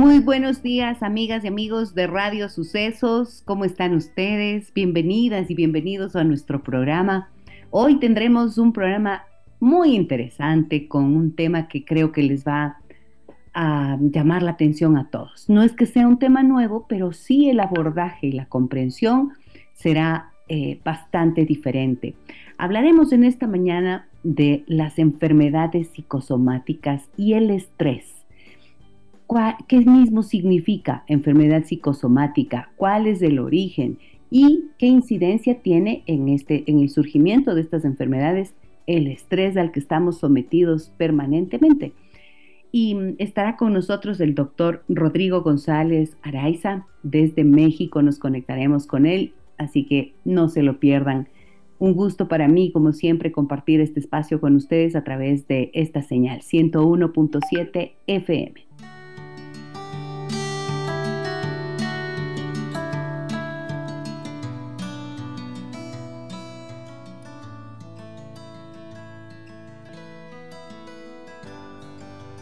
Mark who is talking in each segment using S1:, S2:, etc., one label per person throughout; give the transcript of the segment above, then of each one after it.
S1: Muy buenos días, amigas y amigos de Radio Sucesos. ¿Cómo están ustedes? Bienvenidas y bienvenidos a nuestro programa. Hoy tendremos un programa muy interesante con un tema que creo que les va a llamar la atención a todos. No es que sea un tema nuevo, pero sí el abordaje y la comprensión será eh, bastante diferente. Hablaremos en esta mañana de las enfermedades psicosomáticas y el estrés. ¿Qué mismo significa enfermedad psicosomática? ¿Cuál es el origen? ¿Y qué incidencia tiene en, este, en el surgimiento de estas enfermedades el estrés al que estamos sometidos permanentemente. Y mm, estará con nosotros el doctor Rodrigo González Araiza. Desde México nos conectaremos con él, así que no se lo pierdan. Un gusto para mí, como siempre, compartir este espacio con ustedes a través de esta señal 101.7 FM.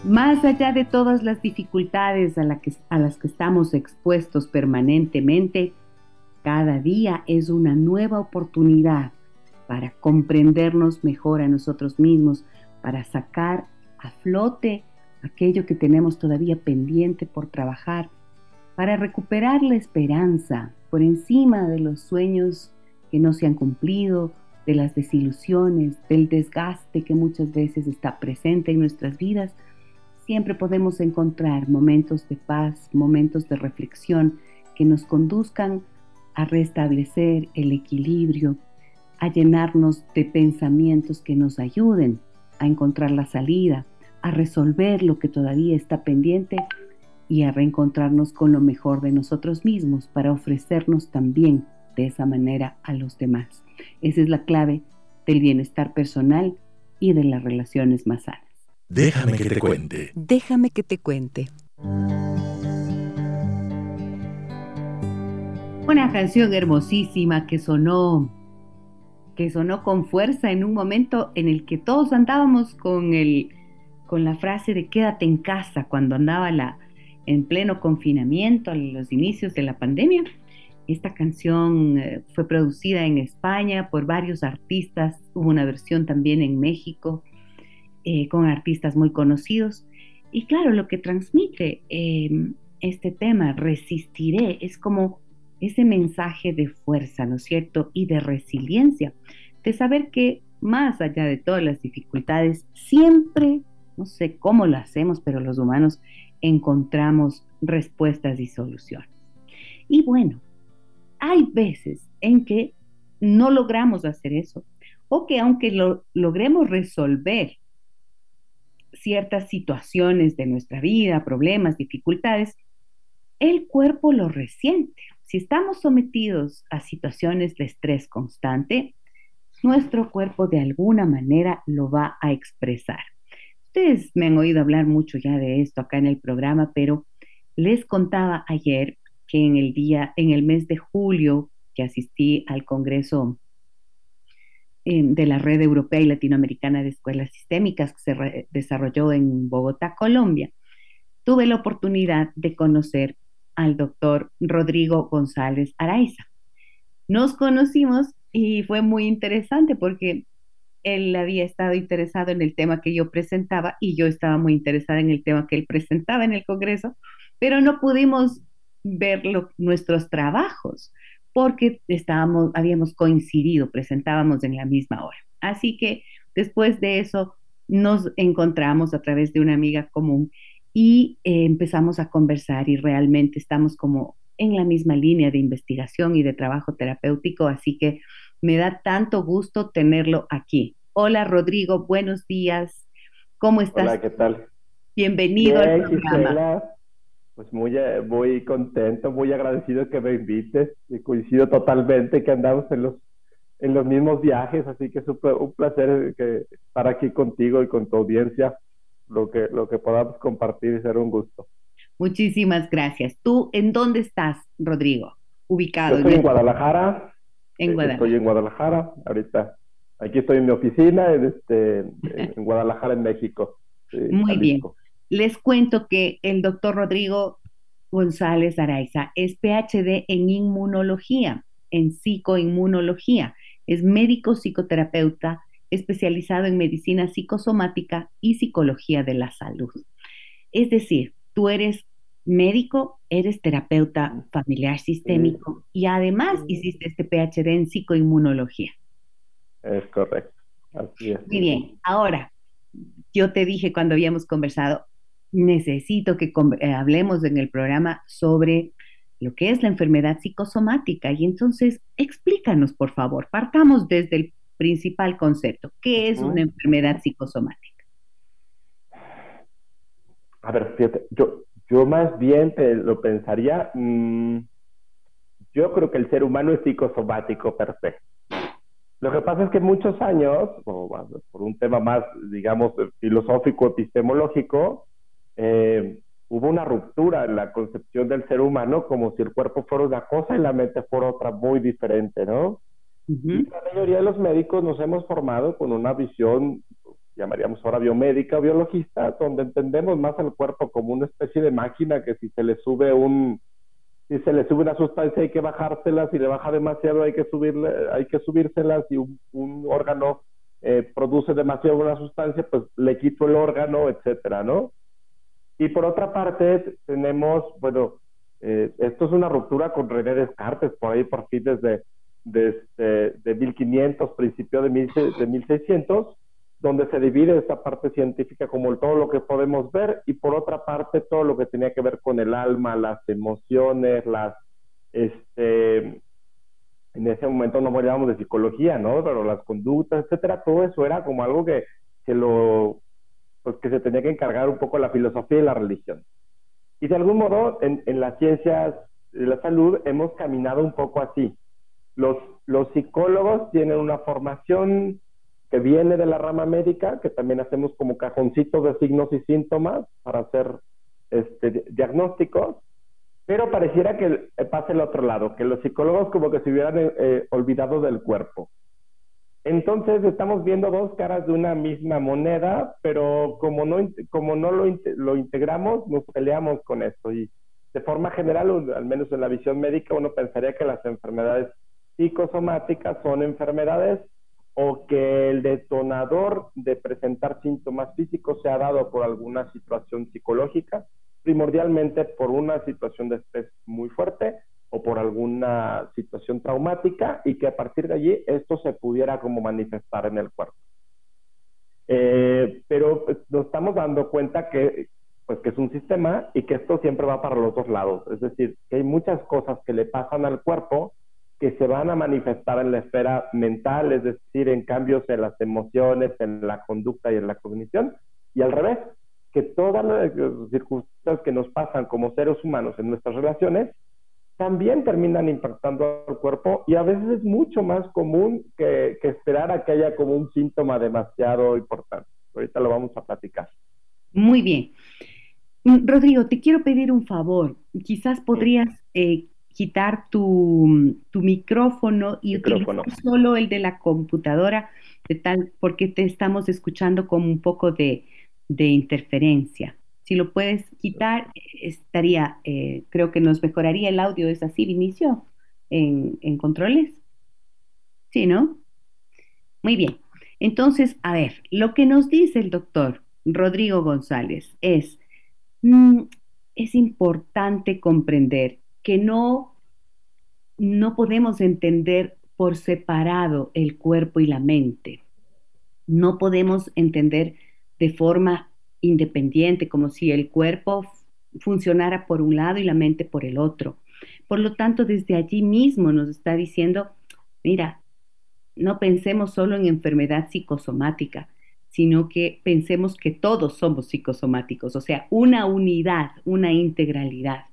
S1: Más allá de todas las dificultades a, las que estamos expuestos permanentemente, cada día es una nueva oportunidad para comprendernos mejor a nosotros mismos, para sacar a flote aquello que tenemos todavía pendiente por trabajar, para recuperar la esperanza por encima de los sueños que no se han cumplido, de las desilusiones, del desgaste que muchas veces está presente en nuestras vidas siempre podemos encontrar momentos de paz, momentos de reflexión que nos conduzcan a restablecer el equilibrio, a llenarnos de pensamientos que nos ayuden a encontrar la salida, a resolver lo que todavía está pendiente y a reencontrarnos con lo mejor de nosotros mismos para ofrecernos también de esa manera a los demás. Esa es la clave del bienestar personal y de las relaciones más sanas.
S2: Déjame que te cuente.
S1: Déjame que te cuente. Una canción hermosísima que sonó que sonó con fuerza en un momento en el que todos andábamos con el con la frase de quédate en casa cuando andaba la en pleno confinamiento a los inicios de la pandemia. Esta canción eh, fue producida en España por varios artistas, hubo una versión también en México eh, con artistas muy conocidos. Y claro, lo que transmite em, este tema, resistiré, es como ese mensaje de fuerza, ¿no es cierto? Y de resiliencia, de saber que más allá de todas las dificultades, siempre, no sé cómo lo hacemos, pero los humanos encontramos respuestas y soluciones. Y bueno, hay veces en que no logramos hacer eso, o que aunque lo logremos resolver ciertas situaciones de nuestra vida, problemas, dificultades, el cuerpo lo resiente. Si estamos sometidos a situaciones de estrés constante, nuestro cuerpo de alguna manera lo va a expresar. Ustedes me han oído hablar mucho ya de esto acá en el programa, pero les contaba ayer que en el día, en el mes de julio, que asistí al Congreso de la Red Europea y Latinoamericana de Escuelas Sistémicas que se desarrolló en Bogotá, Colombia, tuve la oportunidad de conocer al doctor Rodrigo González Araiza. Nos conocimos y fue muy interesante porque él había estado interesado en el tema que yo presentaba y yo estaba muy interesada en el tema que él presentaba en el Congreso, pero no pudimos ver nuestros trabajos porque estábamos, habíamos coincidido, presentábamos en la misma hora. Así que después de eso nos encontramos a través de una amiga común y eh, empezamos a conversar y realmente estamos como en la misma línea de investigación y de trabajo terapéutico, así que me da tanto gusto tenerlo aquí. Hola Rodrigo, buenos días. ¿Cómo estás?
S3: Hola, ¿qué tal?
S1: Bienvenido al programa.
S4: Pues muy, eh, muy contento, muy agradecido que me invites y coincido totalmente que andamos en los, en los mismos viajes, así que es un placer que estar aquí contigo y con tu audiencia, lo que, lo que podamos compartir y ser un gusto.
S1: Muchísimas gracias. ¿Tú en dónde estás, Rodrigo? Ubicado.
S4: Yo estoy en Guadalajara. En Guadalajara. Estoy en Guadalajara, ahorita. Aquí estoy en mi oficina, en, este, en Guadalajara, en México.
S1: Muy bien. Les cuento que el doctor Rodrigo González Araiza es PhD en inmunología, en psicoinmunología. Es médico psicoterapeuta especializado en medicina psicosomática y psicología de la salud. Es decir, tú eres médico, eres terapeuta familiar sistémico y además hiciste este PhD en psicoinmunología.
S4: Es correcto. Así es.
S1: Muy bien. Ahora, yo te dije cuando habíamos conversado, necesito que eh, hablemos en el programa sobre lo que es la enfermedad psicosomática. Y entonces, explícanos, por favor, partamos desde el principal concepto. ¿Qué es una enfermedad psicosomática?
S4: A ver, fíjate, yo, yo más bien lo pensaría, mm, yo creo que el ser humano es psicosomático perfecto. Lo que pasa es que muchos años, por un tema más, digamos, filosófico, epistemológico, eh, hubo una ruptura en la concepción del ser humano como si el cuerpo fuera una cosa y la mente fuera otra muy diferente, ¿no? y la mayoría de los médicos nos hemos formado con una visión, llamaríamos ahora biomédica o biologista, donde entendemos más al cuerpo como una especie de máquina que si se le sube un, si se le sube una sustancia hay que bajársela, si le baja demasiado hay que subirle, hay que subírselas, si un, un órgano eh, produce demasiado una sustancia, pues le quito el órgano, etcétera, ¿no? Y por otra parte, tenemos, bueno, eh, esto es una ruptura con René Descartes, por ahí por fin desde, desde de 1500, principio de, de 1600, donde se divide esta parte científica como todo lo que podemos ver y por otra parte todo lo que tenía que ver con el alma, las emociones, las, este, en ese momento no hablábamos de psicología, ¿no? Pero las conductas, etcétera, todo eso era como algo que, que lo pues que se tenía que encargar un poco la filosofía y la religión. Y de algún modo, en, las ciencias de la salud hemos caminado un poco así. Los, los psicólogos tienen una formación que viene de la rama médica, que también hacemos como cajoncitos de signos y síntomas para hacer este, diagnósticos, pero pareciera que pase el otro lado, que los psicólogos como que se hubieran eh, olvidado del cuerpo. Entonces estamos viendo dos caras de una misma moneda, pero como no, como no lo, lo integramos, nos peleamos con esto. Y de forma general, al menos en la visión médica, uno pensaría que las enfermedades psicosomáticas son enfermedades o que el detonador de presentar síntomas físicos se ha dado por alguna situación psicológica, primordialmente por una situación de estrés muy fuerte o por alguna situación traumática y que a partir de allí esto se pudiera como manifestar en el cuerpo. Eh, pero pues, nos estamos dando cuenta que, pues, que es un sistema y que esto siempre va para los dos lados. Es decir, que hay muchas cosas que le pasan al cuerpo que se van a manifestar en la esfera mental, es decir, en cambios en las emociones, en la conducta y en la cognición, y al revés, que todas las circunstancias que nos pasan como seres humanos en nuestras relaciones también terminan impactando al cuerpo y a veces es mucho más común que, esperar a que haya como un síntoma demasiado importante. Ahorita lo vamos a platicar.
S1: Muy bien. Mm, Rodrigo, te quiero pedir un favor. Quizás podrías eh, quitar tu, micrófono y utilizar solo el de la computadora, de tal, porque te estamos escuchando como un poco de interferencia. Si lo puedes quitar, estaría, eh, creo que nos mejoraría el audio. ¿Es así, Vinicio? En, en controles. Sí, ¿no? Muy bien. Entonces, a ver, lo que nos dice el doctor Rodrigo González es, mm, es importante comprender que no, no podemos entender por separado el cuerpo y la mente. No podemos entender de forma independiente, como si el cuerpo funcionara por un lado y la mente por el otro. Por lo tanto, desde allí mismo nos está diciendo, mira, no pensemos solo en enfermedad psicosomática, sino que pensemos que todos somos psicosomáticos, o sea, una unidad, una integralidad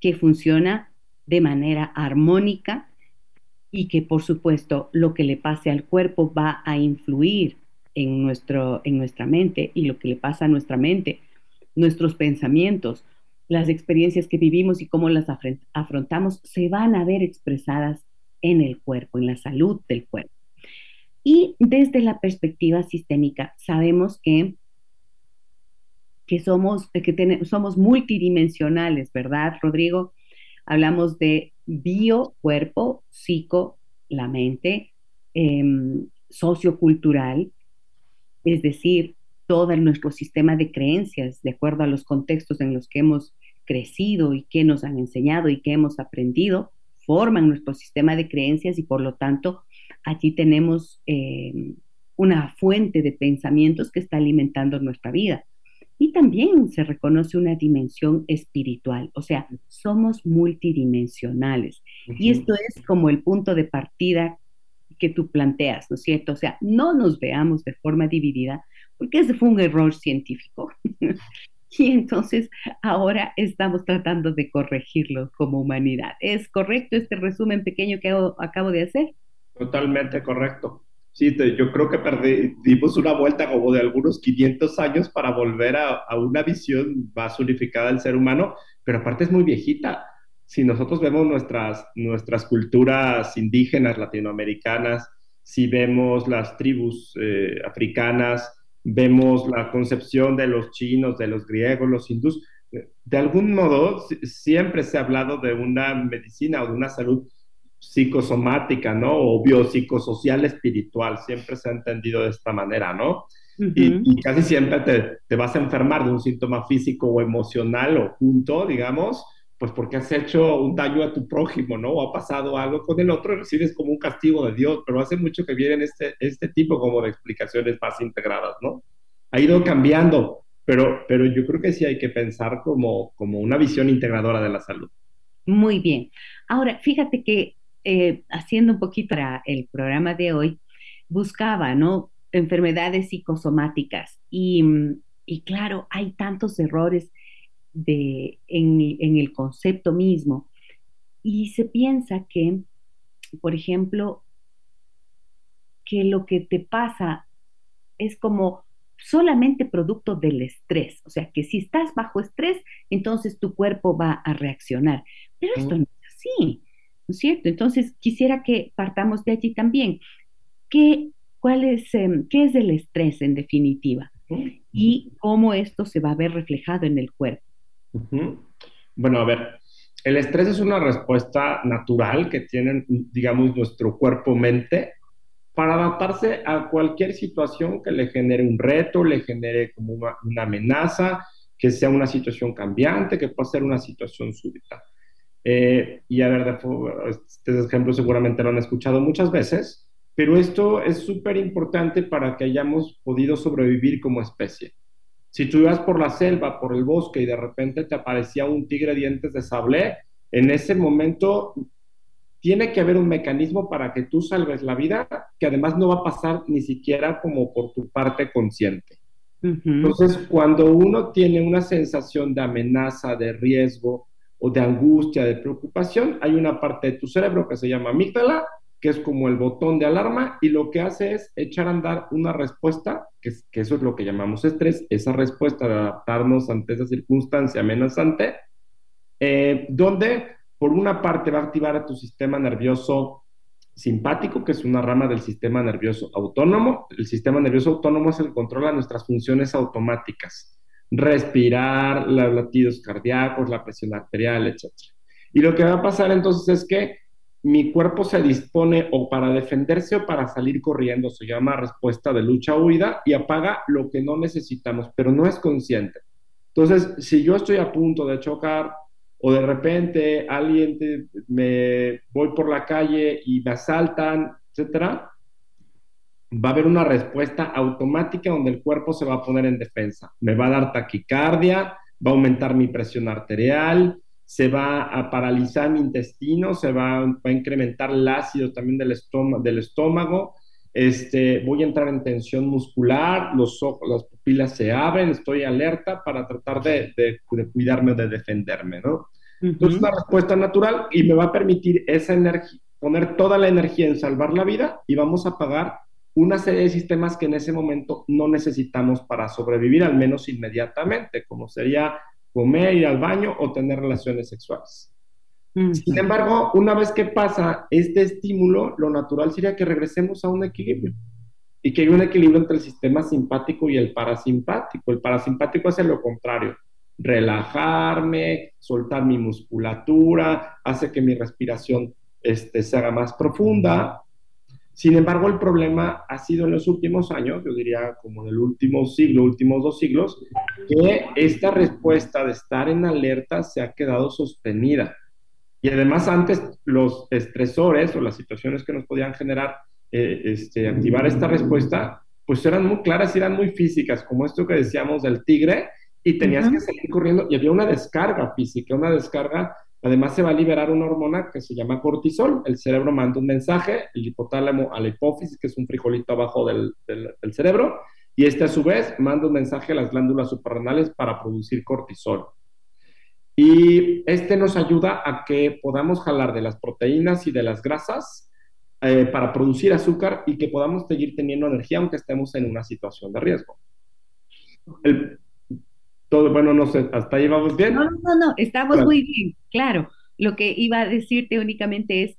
S1: que funciona de manera armónica y que por supuesto lo que le pase al cuerpo va a influir en, nuestro, en nuestra mente y lo que le pasa a nuestra mente, nuestros pensamientos, las experiencias que vivimos y cómo las afrontamos se van a ver expresadas en el cuerpo, en la salud del cuerpo. Y desde la perspectiva sistémica, sabemos que, que, somos, que somos multidimensionales, ¿verdad, Rodrigo? Hablamos de bio, cuerpo, psico, la mente, em, sociocultural, es decir, todo nuestro sistema de creencias, de acuerdo a los contextos en los que hemos crecido y que nos han enseñado y que hemos aprendido, forman nuestro sistema de creencias y por lo tanto allí tenemos eh, una fuente de pensamientos que está alimentando nuestra vida. Y también se reconoce una dimensión espiritual, o sea, somos multidimensionales. Y esto es como el punto de partida que tú planteas, ¿no es cierto? O sea, no nos veamos de forma dividida, porque ese fue un error científico. y entonces ahora estamos tratando de corregirlo como humanidad. ¿Es correcto este resumen pequeño que acabo de hacer?
S4: Totalmente correcto. Sí, yo creo que perdimos una vuelta como de algunos 500 años para volver a, a, una visión más unificada del ser humano, pero aparte es muy viejita. Si nosotros vemos nuestras, nuestras culturas indígenas latinoamericanas, si vemos las tribus eh, africanas, vemos la concepción de los chinos, de los griegos, los hindús, de algún modo siempre se ha hablado de una medicina o de una salud psicosomática, ¿no? O biopsicosocial espiritual, siempre se ha entendido de esta manera, ¿no? y, casi siempre te, te, vas a enfermar de un síntoma físico o emocional o junto, digamos, pues porque has hecho un daño a tu prójimo, ¿no? O ha pasado algo con el otro y recibes como un castigo de Dios, pero hace mucho que vienen este, este tipo como de explicaciones más integradas, ¿no? Ha ido cambiando, pero, pero yo creo que sí hay que pensar como, como una visión integradora de la salud.
S1: Muy bien. Ahora, fíjate que eh, haciendo un poquito para el programa de hoy, buscaba, ¿no? Enfermedades psicosomáticas. Y, y claro, hay tantos errores de, en, en, el concepto mismo. Y se piensa que, por ejemplo, que lo que te pasa es como solamente producto del estrés. O sea, que si estás bajo estrés, entonces tu cuerpo va a reaccionar. Pero esto no es así. ¿no es cierto? Entonces, quisiera que partamos de allí también. ¿Qué, cuál es, em, ¿Qué es el estrés en definitiva? Y cómo esto se va a ver reflejado en el cuerpo.
S4: Bueno, a ver, el estrés es una respuesta natural que tiene, digamos, nuestro cuerpo-mente para adaptarse a cualquier situación que le genere un reto, le genere como una, amenaza, que sea una situación cambiante, que pueda ser una situación súbita. Eh, y a ver, este ejemplo seguramente lo han escuchado muchas veces, pero esto es súper importante para que hayamos podido sobrevivir como especie. Si tú ibas por la selva, por el bosque y de repente te aparecía un tigre dientes de sable, en ese momento tiene que haber un mecanismo para que tú salves la vida, que además no va a pasar ni siquiera como por tu parte consciente. Entonces, cuando uno tiene una sensación de amenaza, de riesgo, o de angustia, de preocupación, hay una parte de tu cerebro que se llama amígdala, que es como el botón de alarma y lo que hace es echar a andar una respuesta, que, que eso es lo que llamamos estrés, esa respuesta de adaptarnos ante esa circunstancia amenazante, eh, donde por una parte va a activar a tu sistema nervioso simpático, que es una rama del sistema nervioso autónomo. El sistema nervioso autónomo es el que controla nuestras funciones automáticas respirar, los latidos cardíacos, la presión arterial, etc. Y lo que va a pasar entonces es que mi cuerpo se dispone o para defenderse o para salir corriendo, se llama respuesta de lucha-huida y apaga lo que no necesitamos, pero no es consciente. Entonces, si yo estoy a punto de chocar o de repente alguien me voy por la calle y me asaltan, etcétera, va a haber una respuesta automática donde el cuerpo se va a poner en defensa. Me va a dar taquicardia, va a aumentar mi presión arterial, se va a paralizar mi intestino, se va, a incrementar el ácido también del, estómago, del estómago este, voy a entrar en tensión muscular, los ojos, las pupilas se abren, estoy alerta para tratar de, de, de cuidarme, de defenderme, ¿no? Entonces, una respuesta natural y me va a permitir esa energía, poner toda la energía en salvar la vida y vamos a apagar una serie de sistemas que en ese momento no necesitamos para sobrevivir, al menos inmediatamente, como sería comer, ir al baño o tener relaciones sexuales. Sin embargo, una vez que pasa este estímulo, lo natural sería que regresemos a un equilibrio y que hay un equilibrio entre el sistema simpático y el parasimpático. El parasimpático hace lo contrario, relajarme, soltar mi musculatura, hace que mi respiración este, se haga más profunda. Sin embargo, el problema ha sido en los últimos años, yo diría como en el último siglo, últimos dos siglos, que esta respuesta de estar en alerta se ha quedado sostenida. Y además antes los estresores o las situaciones que nos podían generar, eh, este, activar esta respuesta, pues eran muy claras y eran muy físicas, como esto que decíamos del tigre, y tenías que seguir corriendo y había una descarga física, una descarga, además se va a liberar una hormona que se llama cortisol, el cerebro manda un mensaje, el hipotálamo a la hipófisis, que es un frijolito abajo del, cerebro, y este a su vez manda un mensaje a las glándulas suprarrenales para producir cortisol. Y este nos ayuda a que podamos jalar de las proteínas y de las grasas eh, para producir azúcar y que podamos seguir teniendo energía aunque estemos en una situación de riesgo. El, todo, bueno, no sé, ¿hasta ahí vamos bien?
S1: No, no, no, estamos claro. muy bien, claro. Lo que iba a decirte únicamente es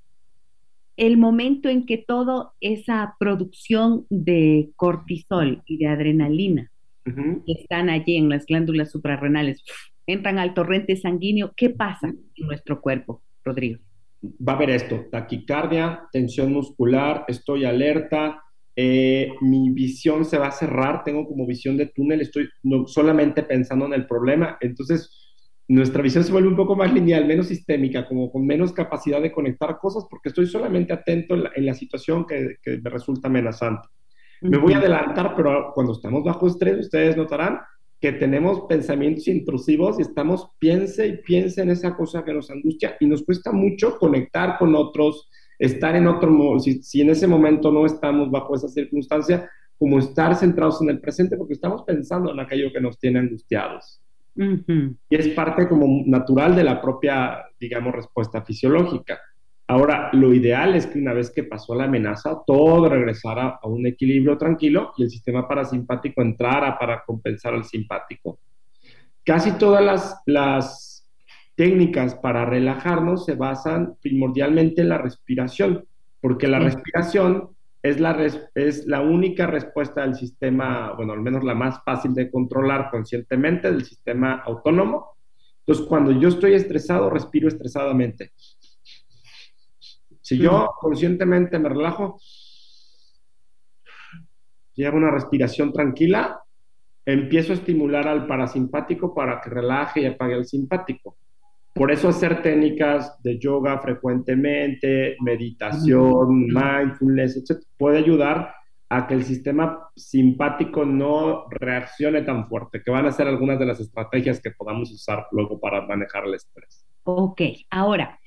S1: el momento en que toda esa producción de cortisol y de adrenalina uh -huh. que están allí en las glándulas suprarrenales entran al torrente sanguíneo, ¿qué pasa en nuestro cuerpo, Rodrigo?
S4: Va a haber esto, taquicardia, tensión muscular, estoy alerta, eh, mi visión se va a cerrar, tengo como visión de túnel, estoy no, solamente pensando en el problema, entonces nuestra visión se vuelve un poco más lineal, menos sistémica, como con menos capacidad de conectar cosas, porque estoy solamente atento en la, en la situación que, que, me resulta amenazante. Me voy a adelantar, pero cuando estamos bajo estrés, ustedes notarán que tenemos pensamientos intrusivos y estamos piense y piense en esa cosa que nos angustia y nos cuesta mucho conectar con otros, estar en otro modo, si, si en ese momento no estamos bajo esa circunstancia, como estar centrados en el presente porque estamos pensando en aquello que nos tiene angustiados. Uh -huh. Y es parte como natural de la propia, digamos, respuesta fisiológica. Ahora, lo ideal es que una vez que pasó la amenaza, todo regresara a un equilibrio tranquilo y el sistema parasimpático entrara para compensar al simpático. Casi todas las, las técnicas para relajarnos se basan primordialmente en la respiración, porque la sí. respiración es la, res, es la única respuesta del sistema, bueno, al menos la más fácil de controlar conscientemente del sistema autónomo. Entonces, cuando yo estoy estresado, respiro estresadamente. Si yo conscientemente me relajo y hago una respiración tranquila, empiezo a estimular al parasimpático para que relaje y apague el simpático. Por eso hacer técnicas de yoga frecuentemente, meditación, mindfulness, etc., puede ayudar a que el sistema simpático no reaccione tan fuerte, que van a ser algunas de las estrategias que podamos usar luego para manejar el estrés.
S1: Ok, ahora,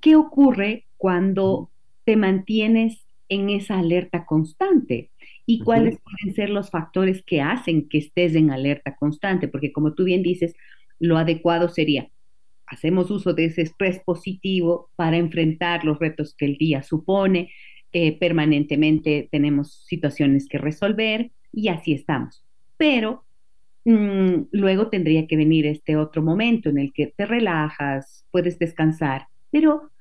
S1: ¿qué ocurre cuando te mantienes en esa alerta constante? ¿Y cuáles pueden ser los factores que hacen que estés en alerta constante? Porque como tú bien dices, lo adecuado sería, hacemos uso de ese estrés positivo para enfrentar los retos que el día supone, eh, permanentemente tenemos situaciones que resolver y así estamos. Pero mmm, luego tendría que venir este otro momento en el que te relajas, puedes descansar, pero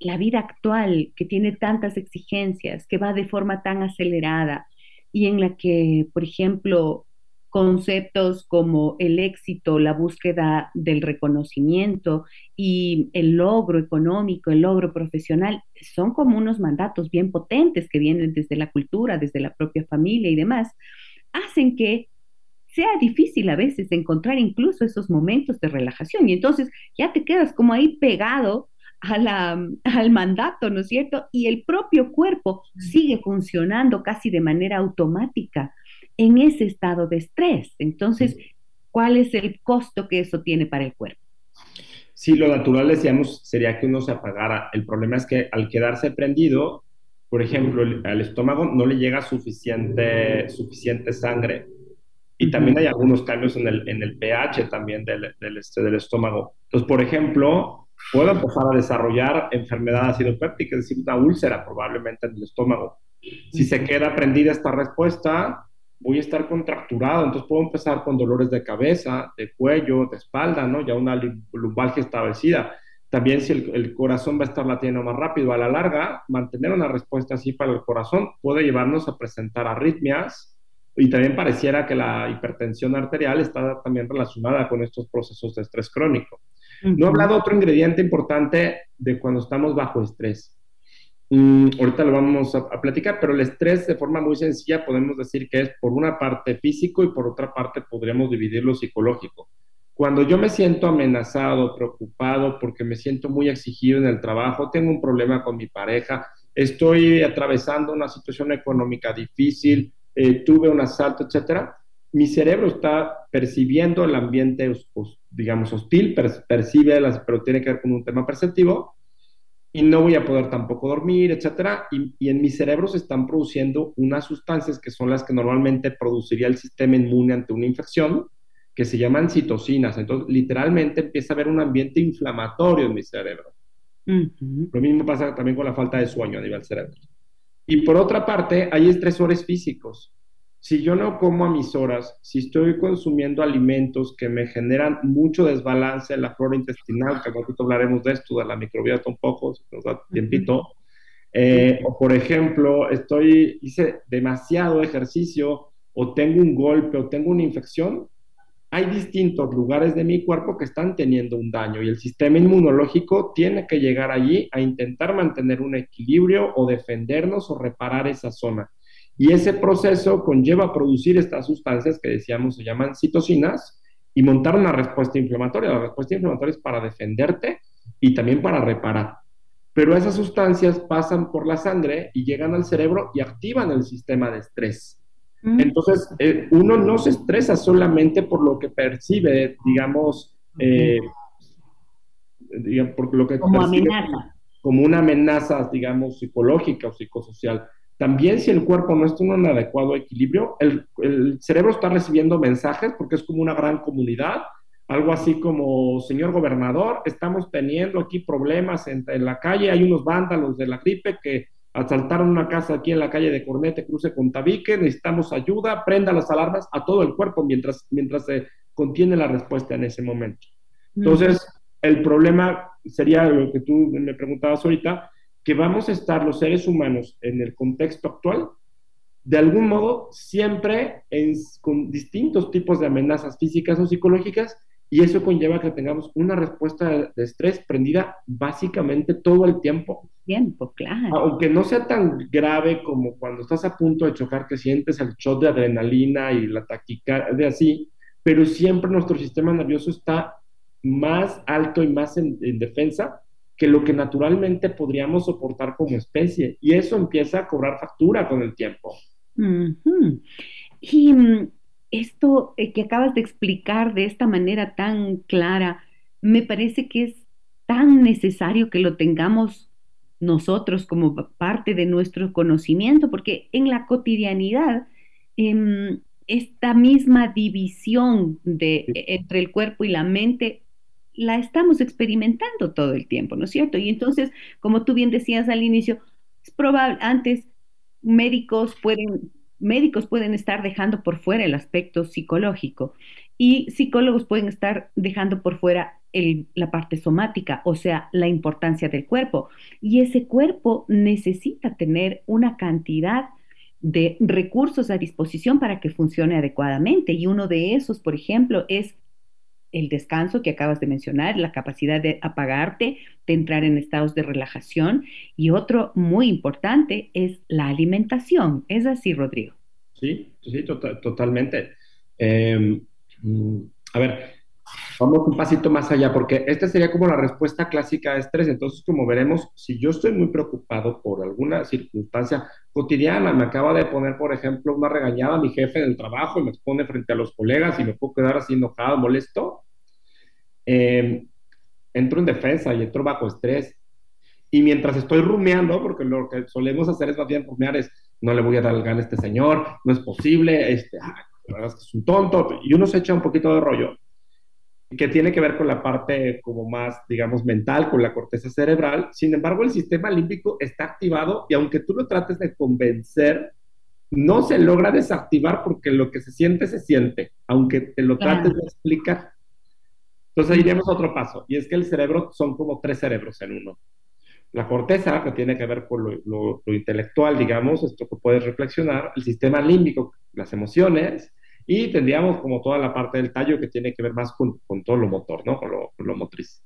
S1: la vida actual que tiene tantas exigencias, que va de forma tan acelerada y en la que, por ejemplo, conceptos como el éxito, la búsqueda del reconocimiento y el logro económico, el logro profesional, son como unos mandatos bien potentes que vienen desde la cultura, desde la propia familia y demás, hacen que sea difícil a veces encontrar incluso esos momentos de relajación. Y entonces ya te quedas como ahí pegado a la, al mandato, ¿no es cierto? Y el propio cuerpo sigue funcionando casi de manera automática en ese estado de estrés. Entonces, ¿cuál es el costo que eso tiene para el cuerpo?
S4: Sí, lo natural, decíamos, sería que uno se apagara. El problema es que al quedarse prendido, Por ejemplo, al estómago no le llega suficiente, suficiente sangre y también hay algunos cambios en el, en el pH también del, del, este, del estómago. Entonces, por ejemplo, puedo empezar a desarrollar enfermedad ácido péptica, es decir, una úlcera probablemente en el estómago. Si se queda prendida esta respuesta, voy a estar contracturado, entonces puedo empezar con dolores de cabeza, de cuello, de espalda, ¿no? Ya una lumbalgia establecida. También si el, el, corazón va a estar latiendo más rápido, a la larga, mantener una respuesta así para el corazón puede llevarnos a presentar arritmias y también pareciera que la hipertensión arterial está también relacionada con estos procesos de estrés crónico. No he hablado otro ingrediente importante de cuando estamos bajo estrés. Mm, ahorita lo vamos a, platicar, pero el estrés de forma muy sencilla podemos decir que es por una parte físico y por otra parte podríamos dividirlo psicológico. Cuando yo me siento amenazado, preocupado, porque me siento muy exigido en el trabajo, tengo un problema con mi pareja, estoy atravesando una situación económica difícil, eh, tuve un asalto, etcétera, mi cerebro está percibiendo el ambiente, digamos, hostil, percibe, las, pero tiene que ver con un tema perceptivo, y no voy a poder tampoco dormir, etcétera. Y, y, en mi cerebro se están produciendo unas sustancias que son las que normalmente produciría el sistema inmune ante una infección, que se llaman citocinas. Entonces, literalmente empieza a haber un ambiente inflamatorio en mi cerebro. Uh -huh. Lo mismo pasa también con la falta de sueño a nivel cerebro. Y por otra parte, hay estresores físicos. Si yo no como a mis horas, si estoy consumiendo alimentos que me generan mucho desbalance en la flora intestinal, que poquito hablaremos de esto, de la microbiota un poco, si nos da tiempito, eh, o por ejemplo, estoy, hice demasiado ejercicio, o tengo un golpe, o tengo una infección, hay distintos lugares de mi cuerpo que están teniendo un daño y el sistema inmunológico tiene que llegar allí a intentar mantener un equilibrio o defendernos o reparar esa zona. Y ese proceso conlleva producir estas sustancias que decíamos se llaman citocinas y montar una respuesta inflamatoria. La respuesta inflamatoria es para defenderte y también para reparar. Pero esas sustancias pasan por la sangre y llegan al cerebro y activan el sistema de estrés. Entonces, eh, uno no se estresa solamente por lo que percibe, digamos, eh, digamos por lo que
S1: como amenaza.
S4: Como una amenaza, digamos, psicológica o psicosocial. También si el cuerpo no está en un adecuado equilibrio, el, el cerebro está recibiendo mensajes porque es como una gran comunidad, algo así como, señor gobernador, estamos teniendo aquí problemas en, en la calle, hay unos vándalos de la gripe que asaltaron una casa aquí en la calle de Cornete, cruce con Tabique, necesitamos ayuda, prenda las alarmas a todo el cuerpo mientras, mientras se contiene la respuesta en ese momento. Entonces, el problema sería lo que tú me preguntabas ahorita, que vamos a estar los seres humanos en el contexto actual, de algún modo, siempre en, con distintos tipos de amenazas físicas o psicológicas, y eso conlleva que tengamos una respuesta de, estrés prendida básicamente todo el tiempo.
S1: Tiempo, claro.
S4: Aunque no sea tan grave como cuando estás a punto de chocar, que sientes el shot de adrenalina y la taquicardia así, pero siempre nuestro sistema nervioso está más alto y más en, en defensa que lo que naturalmente podríamos soportar como especie. Y eso empieza a cobrar factura con el tiempo.
S1: Y esto eh, que acabas de explicar de esta manera tan clara, me parece que es tan necesario que lo tengamos nosotros como parte de nuestro conocimiento, porque en la cotidianidad, eh, esta misma división de, sí. entre el cuerpo y la mente la estamos experimentando todo el tiempo, ¿no es cierto? Y entonces, como tú bien decías al inicio, es probable, antes médicos pueden médicos pueden estar dejando por fuera el aspecto psicológico y psicólogos pueden estar dejando por fuera la parte somática, o sea, la importancia del cuerpo. Y ese cuerpo necesita tener una cantidad de recursos a disposición para que funcione adecuadamente. Y uno de esos, por ejemplo, es el descanso que acabas de mencionar, la capacidad de apagarte, de entrar en estados de relajación. Y otro muy importante es la alimentación. ¿Es así, Rodrigo?
S4: Sí, sí, to tota-, totalmente. Eh, a ver, vamos un pasito más allá, porque esta sería como la respuesta clásica a estrés. Entonces, como veremos, si yo estoy muy preocupado por alguna circunstancia cotidiana, me acaba de poner, por ejemplo, una regañada a mi jefe en el trabajo y me expone frente a los colegas y me puedo quedar así enojado, molesto, eh, entro en defensa y entro bajo estrés. y mientras estoy rumeando, porque lo que solemos hacer es más bien rumear, es no le voy a dar el gan a este señor, no es posible, este, ah, la verdad es que es un tonto, y uno se echa un poquito de rollo, que tiene que ver con la parte como más, digamos, mental, con la corteza cerebral. Sin embargo, el sistema límbico está activado y aunque tú lo trates de convencer, no se logra desactivar porque lo que se siente, se siente, aunque te lo trates de explicar. Entonces, ahí iríamos a otro paso, y es que el cerebro son como tres cerebros en uno. La corteza, que tiene que ver con lo, intelectual, digamos, esto que puedes reflexionar, el sistema límbico, las emociones, y tendríamos como toda la parte del tallo que tiene que ver más con, todo lo motor, ¿no? Con lo, motriz.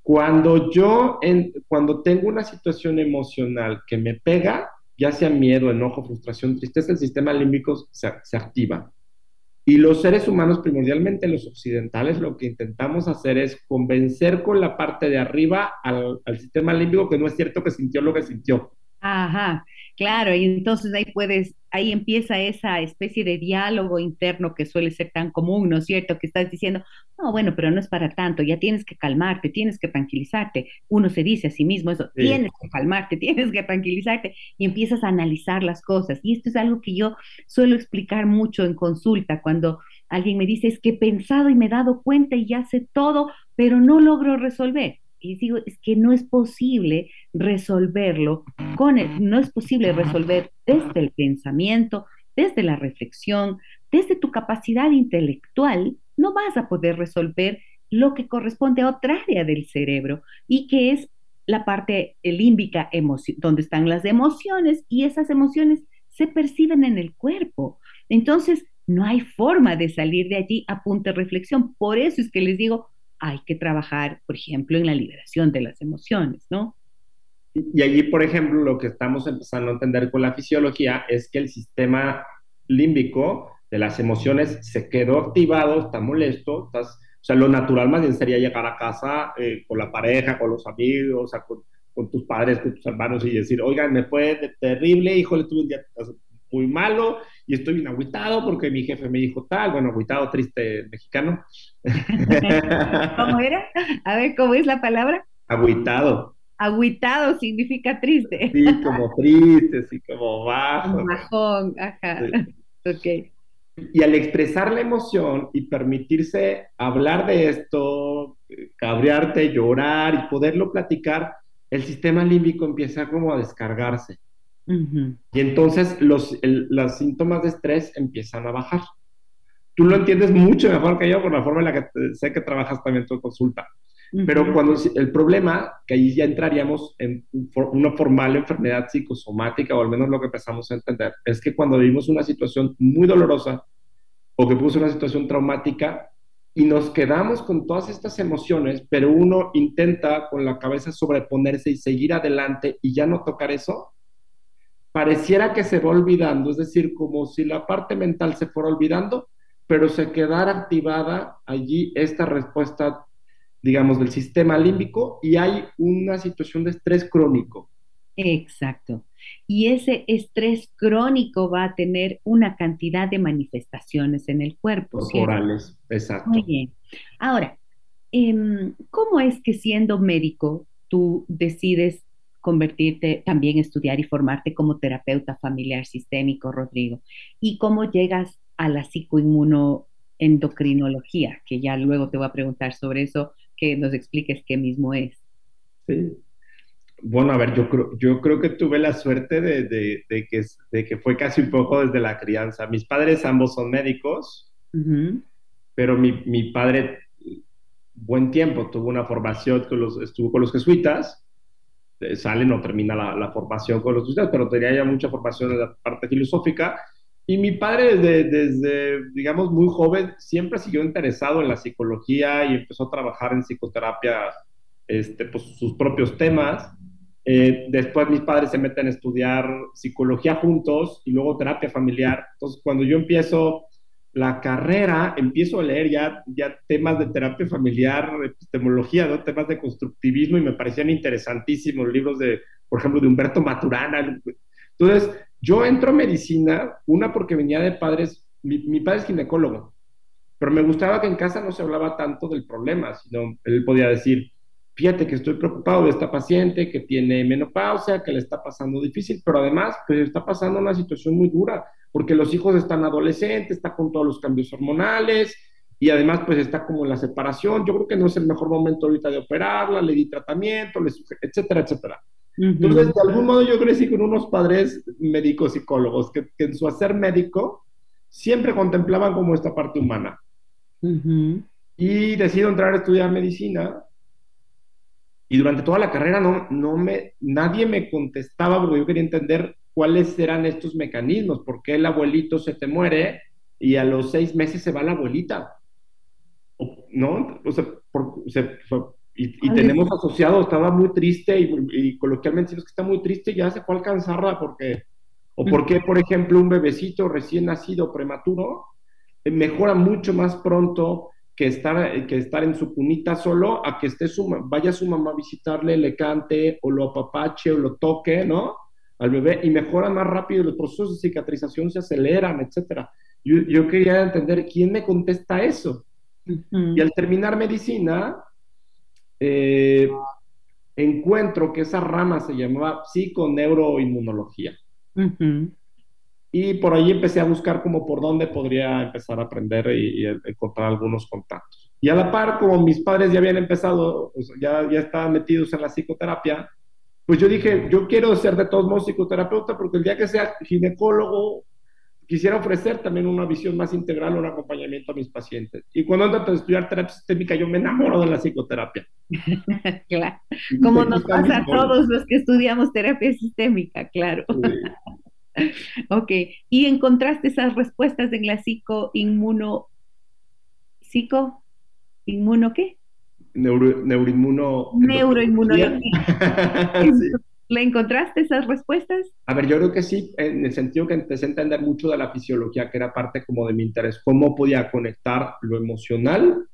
S4: Cuando yo, en, cuando tengo una situación emocional que me pega, ya sea miedo, enojo, frustración, tristeza, el sistema límbico se, se activa. Y los seres humanos, primordialmente los occidentales, lo que intentamos hacer es convencer con la parte de arriba al, al sistema límbico que no es cierto que sintió lo que sintió.
S1: Ajá, claro, y entonces ahí puedes, ahí empieza esa especie de diálogo interno que suele ser tan común, ¿no es cierto? Que estás diciendo, no, bueno, pero no es para tanto, ya tienes que calmarte, tienes que tranquilizarte. Uno se dice a sí mismo eso, tienes que calmarte, tienes que tranquilizarte, y empiezas a analizar las cosas. Y esto es algo que yo suelo explicar mucho en consulta, cuando alguien me dice, es que he pensado y me he dado cuenta y ya sé todo, pero no logro resolver y digo, es que no es posible resolverlo con el, no es posible resolver desde el pensamiento, desde la reflexión, desde tu capacidad intelectual, no vas a poder resolver lo que corresponde a otra área del cerebro y que es la parte límbica, donde están las emociones y esas emociones se perciben en el cuerpo. Entonces, no hay forma de salir de allí a punto de reflexión. Por eso es que les digo, hay que trabajar, por ejemplo, en la liberación de las emociones, ¿no?
S4: Y allí, por ejemplo, lo que estamos empezando a entender con la fisiología es que el sistema límbico de las emociones se quedó activado, está molesto, estás, o sea, lo natural más bien sería llegar a casa eh, con la pareja, con los amigos, o sea, con, con, tus padres, con tus hermanos y decir, oigan, me fue terrible, híjole, tuve un día muy malo y estoy bien agüitado porque mi jefe me dijo tal, bueno, agüitado, triste mexicano.
S1: ¿Cómo era? A ver, ¿cómo es la palabra?
S4: Agüitado.
S1: Agüitado significa triste.
S4: Sí, como triste, sí, como bajo.
S1: Bajón, ajá. Ok.
S4: Y al expresar la emoción y permitirse hablar de esto, cabrearte, llorar y poderlo platicar, el sistema límbico empieza como a descargarse. Y entonces los, los síntomas de estrés empiezan a bajar. Tú lo entiendes mucho mejor que yo por la forma en la que sé que trabajas también tu consulta. Pero cuando el problema, que ahí ya entraríamos en una formal enfermedad psicosomática, o al menos lo que empezamos a entender, es que cuando vivimos una situación muy dolorosa o que puso una situación traumática y nos quedamos con todas estas emociones, pero uno intenta con la cabeza sobreponerse y seguir adelante y ya no tocar eso, pareciera que se va olvidando, es decir, como si la parte mental se fuera olvidando, pero se quedara activada allí esta respuesta, digamos, del sistema límbico y hay una situación de estrés crónico.
S1: Exacto. Y ese estrés crónico va a tener una cantidad de manifestaciones en el cuerpo.
S4: Corporales, exacto.
S1: Muy bien. Ahora, em, ¿cómo es que siendo médico tú decides convertirte, también estudiar y formarte como terapeuta familiar sistémico, Rodrigo. ¿Y cómo llegas a la psicoinmunoendocrinología? Que ya luego te voy a preguntar sobre eso, que nos expliques qué mismo es.
S4: Sí. Bueno, a ver, yo creo, yo creo que tuve la suerte de, de, que, de que fue casi un poco desde la crianza. Mis padres ambos son médicos, pero mi, mi, padre, buen tiempo, tuvo una formación, con los, estuvo con los jesuitas, eh, sale, no termina la, formación con los estudiantes, pero tenía ya mucha formación en la parte filosófica. Y mi padre desde, desde, digamos, muy joven siempre siguió interesado en la psicología y empezó a trabajar en psicoterapia, este, pues, sus propios temas. Eh, después mis padres se meten a estudiar psicología juntos y luego terapia familiar. Entonces, cuando yo empiezo la carrera empiezo a leer ya, ya temas de terapia familiar, epistemología, ¿no? temas de constructivismo y me parecían interesantísimos libros de, por ejemplo, de Humberto Maturana. Entonces, yo entro a medicina, una porque venía de padres, mi, padre es ginecólogo, pero me gustaba que en casa no se hablaba tanto del problema, sino él podía decir, fíjate que estoy preocupado de esta paciente que tiene menopausia, que le está pasando difícil, pero además, pues está pasando una situación muy dura, porque los hijos están adolescentes, está con todos los cambios hormonales, y además pues está como en la separación, yo creo que no es el mejor momento ahorita de operarla, le di tratamiento, etcétera, etcétera. Entonces, de algún modo yo crecí con unos padres médicos psicólogos que, en su hacer médico siempre contemplaban como esta parte humana. Y decido entrar a estudiar medicina y durante toda la carrera no, no me, nadie me contestaba porque yo quería entender cuáles eran estos mecanismos, por qué el abuelito se te muere y a los seis meses se va la abuelita. ¿No? O sea, y, tenemos asociado, estaba muy triste y, coloquialmente decimos que está muy triste, ya se fue a alcanzarla porque, o porque, por ejemplo, un bebecito recién nacido prematuro eh, mejora mucho más pronto que estar, que estar en su cunita solo a que esté su, vaya su mamá a visitarle, le cante o lo apapache o lo toque, ¿no? Al bebé y mejora más rápido, los procesos de cicatrización se aceleran, etcétera. Yo, yo quería entender quién me contesta eso. Y al terminar medicina, eh, encuentro que esa rama se llamaba psiconeuroinmunología. Y por ahí empecé a buscar como por dónde podría empezar a aprender y, encontrar algunos contactos. Y a la par, como mis padres ya habían empezado, ya, ya estaban metidos en la psicoterapia, pues yo dije, yo quiero ser de todos modos psicoterapeuta porque el día que sea ginecólogo, quisiera ofrecer también una visión más integral, un acompañamiento a mis pacientes. Y cuando ando a estudiar terapia sistémica, yo me enamoro de la psicoterapia.
S1: claro, como nos pasa a todos los que estudiamos terapia sistémica, claro. ok, y encontraste esas respuestas en la psicoinmuno, psico, inmuno qué?
S4: Neuro, neuroinmuno.
S1: Neuroinmunología. ¿Le encontraste esas respuestas?
S4: A ver, yo creo que sí, en el sentido que empecé a entender mucho de la fisiología, que era parte como de mi interés, cómo podía conectar lo emocional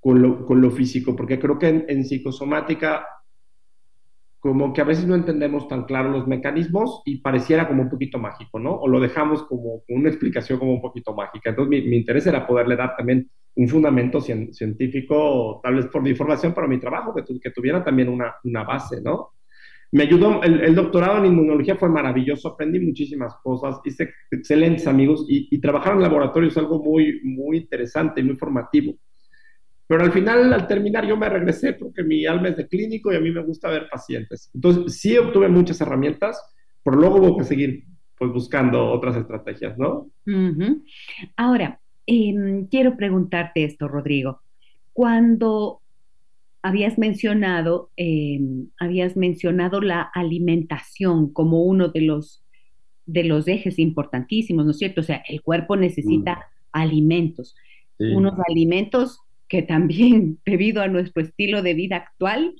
S4: con lo, con lo físico, porque creo que en, en psicosomática como que a veces no entendemos tan claro los mecanismos y pareciera como un poquito mágico, ¿no? O lo dejamos como una explicación como un poquito mágica. Entonces mi, mi interés era poderle dar también un fundamento científico, tal vez por mi formación, para mi trabajo, que, que tuviera también una, una, base, ¿no? Me ayudó, el, el, doctorado en inmunología fue maravilloso, aprendí muchísimas cosas, hice excelentes amigos y, y trabajar en laboratorio es algo muy, muy interesante y muy formativo. Pero al final, al terminar, yo me regresé porque mi alma es de clínico y a mí me gusta ver pacientes. Entonces, sí obtuve muchas herramientas, pero luego hubo que seguir pues, buscando otras estrategias, ¿no?
S1: Ahora, em, quiero preguntarte esto, Rodrigo. Cuando habías mencionado, em, habías mencionado la alimentación como uno de los, de los ejes importantísimos, ¿no es cierto? O sea, el cuerpo necesita mm. alimentos, unos alimentos que también debido a nuestro estilo de vida actual,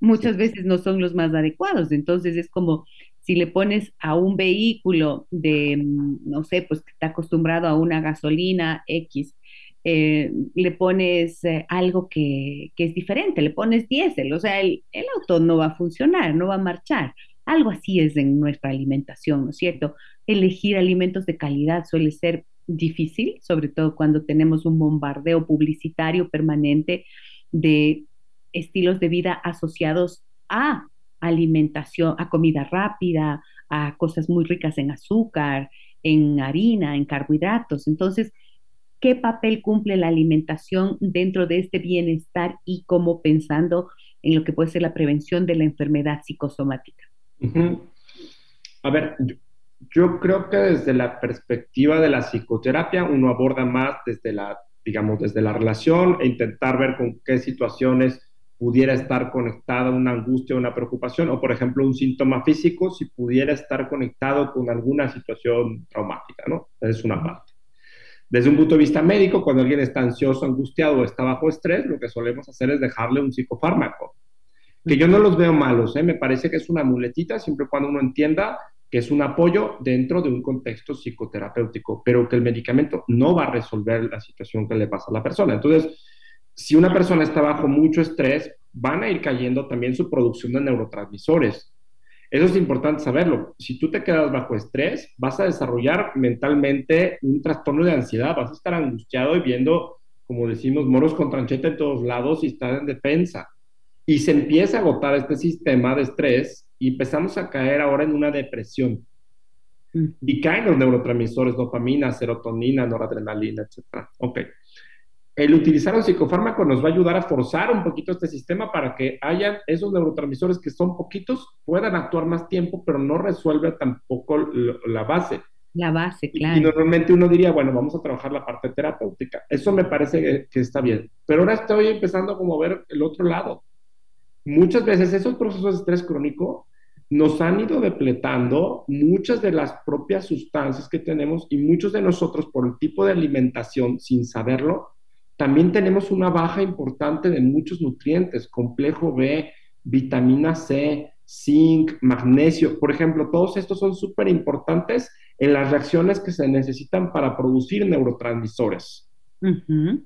S1: muchas veces no son los más adecuados. Entonces es como si le pones a un vehículo de, mm, no sé, pues que está acostumbrado a una gasolina X, eh, le pones eh, algo que, es diferente, le pones diésel, o sea, el, el, auto no va a funcionar, no va a marchar. Algo así es en nuestra alimentación, ¿no es cierto? Elegir alimentos de calidad suele ser difícil, sobre todo cuando tenemos un bombardeo publicitario permanente de estilos de vida asociados a alimentación, a comida rápida, a cosas muy ricas en azúcar, en harina, en carbohidratos. Entonces, ¿qué papel cumple la alimentación dentro de este bienestar y cómo pensando en lo que puede ser la prevención de la enfermedad psicosomática?
S4: A ver, yo creo que desde la perspectiva de la psicoterapia uno aborda más desde la, digamos, desde la relación e intentar ver con qué situaciones pudiera estar conectada una angustia, una preocupación, o por ejemplo un síntoma físico, si pudiera estar conectado con alguna situación traumática, ¿no? Es una parte. Desde un punto de vista médico, cuando alguien está ansioso, angustiado o está bajo estrés, lo que solemos hacer es dejarle un psicofármaco. Que yo no los veo malos, ¿eh? me parece que es una muletita, siempre cuando uno entienda que es un apoyo dentro de un contexto psicoterapéutico, pero que el medicamento no va a resolver la situación que le pasa a la persona. Entonces, si una persona está bajo mucho estrés, van a ir cayendo también su producción de neurotransmisores. Eso es importante saberlo. Si tú te quedas bajo estrés, vas a desarrollar mentalmente un trastorno de ansiedad, vas a estar angustiado y viendo, como decimos, moros con trancheta en todos lados y estar en defensa. Y se empieza a agotar este sistema de estrés y empezamos a caer ahora en una depresión. Y caen los neurotransmisores, dopamina, serotonina, noradrenalina, etc. Ok. El utilizar un psicofármaco nos va a ayudar a forzar un poquito este sistema para que haya esos neurotransmisores que son poquitos, puedan actuar más tiempo, pero no resuelve tampoco la base.
S1: La base, claro.
S4: Y normalmente uno diría, bueno, vamos a trabajar la parte terapéutica. Eso me parece que, está bien. Pero ahora estoy empezando como a ver el otro lado. Muchas veces esos procesos de estrés crónico nos han ido depletando muchas de las propias sustancias que tenemos y muchos de nosotros por el tipo de alimentación, sin saberlo, también tenemos una baja importante de muchos nutrientes, complejo B, vitamina C, zinc, magnesio. Por ejemplo, todos estos son súper importantes en las reacciones que se necesitan para producir neurotransmisores.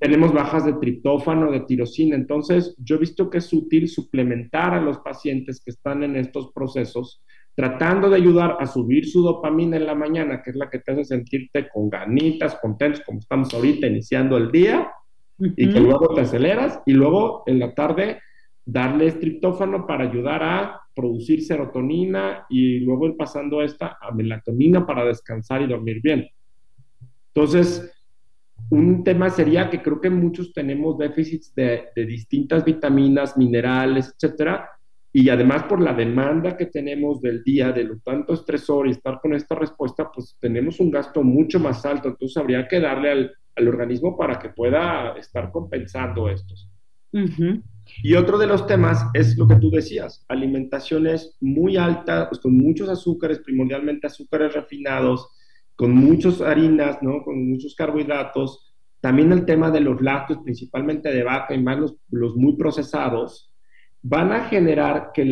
S4: Tenemos bajas de triptófano, de tirosina. Entonces, yo he visto que es útil suplementar a los pacientes que están en estos procesos, tratando de ayudar a subir su dopamina en la mañana, que es la que te hace sentirte con ganitas, contentos, como estamos ahorita iniciando el día, y que luego te aceleras, y luego en la tarde darle triptófano para ayudar a producir serotonina y luego ir pasando esta a melatonina para descansar y dormir bien. Entonces, un tema sería que creo que muchos tenemos déficits de, distintas vitaminas, minerales, etcétera, y además por la demanda que tenemos del día, de lo tanto estresor y estar con esta respuesta, pues tenemos un gasto mucho más alto, entonces habría que darle al, organismo para que pueda estar compensando estos. Y otro de los temas es lo que tú decías, alimentaciones muy altas, pues, con muchos azúcares, primordialmente azúcares refinados, con muchas harinas, ¿no? Con muchos carbohidratos. También el tema de los lácteos, principalmente de vaca y más los, muy procesados, van a generar que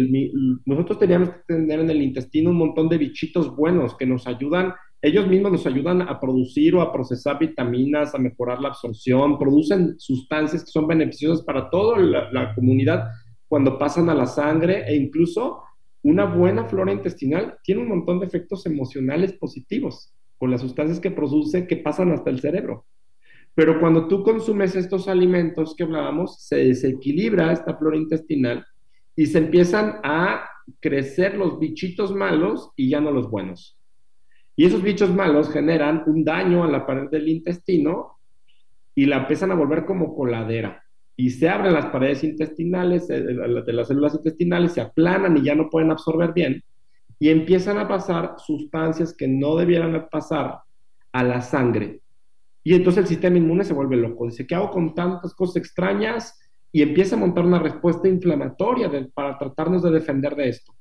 S4: nosotros teníamos que tener en el intestino un montón de bichitos buenos que nos ayudan, ellos mismos nos ayudan a producir o a procesar vitaminas, a mejorar la absorción, producen sustancias que son beneficiosas para toda la, la comunidad cuando pasan a la sangre e incluso una buena flora intestinal tiene un montón de efectos emocionales positivos con las sustancias que produce que pasan hasta el cerebro. Pero cuando tú consumes estos alimentos que hablábamos, se desequilibra esta flora intestinal y se empiezan a crecer los bichitos malos y ya no los buenos. Y esos bichos malos generan un daño a la pared del intestino y la empiezan a volver como coladera. Y se abren las paredes intestinales, eh, de las células intestinales, se aplanan y ya no pueden absorber bien y empiezan a pasar sustancias que no debieran pasar a la sangre. Y entonces el sistema inmune se vuelve loco. Dice, ¿qué hago con tantas cosas extrañas? Y empieza a montar una respuesta inflamatoria para tratarnos de defender de esto.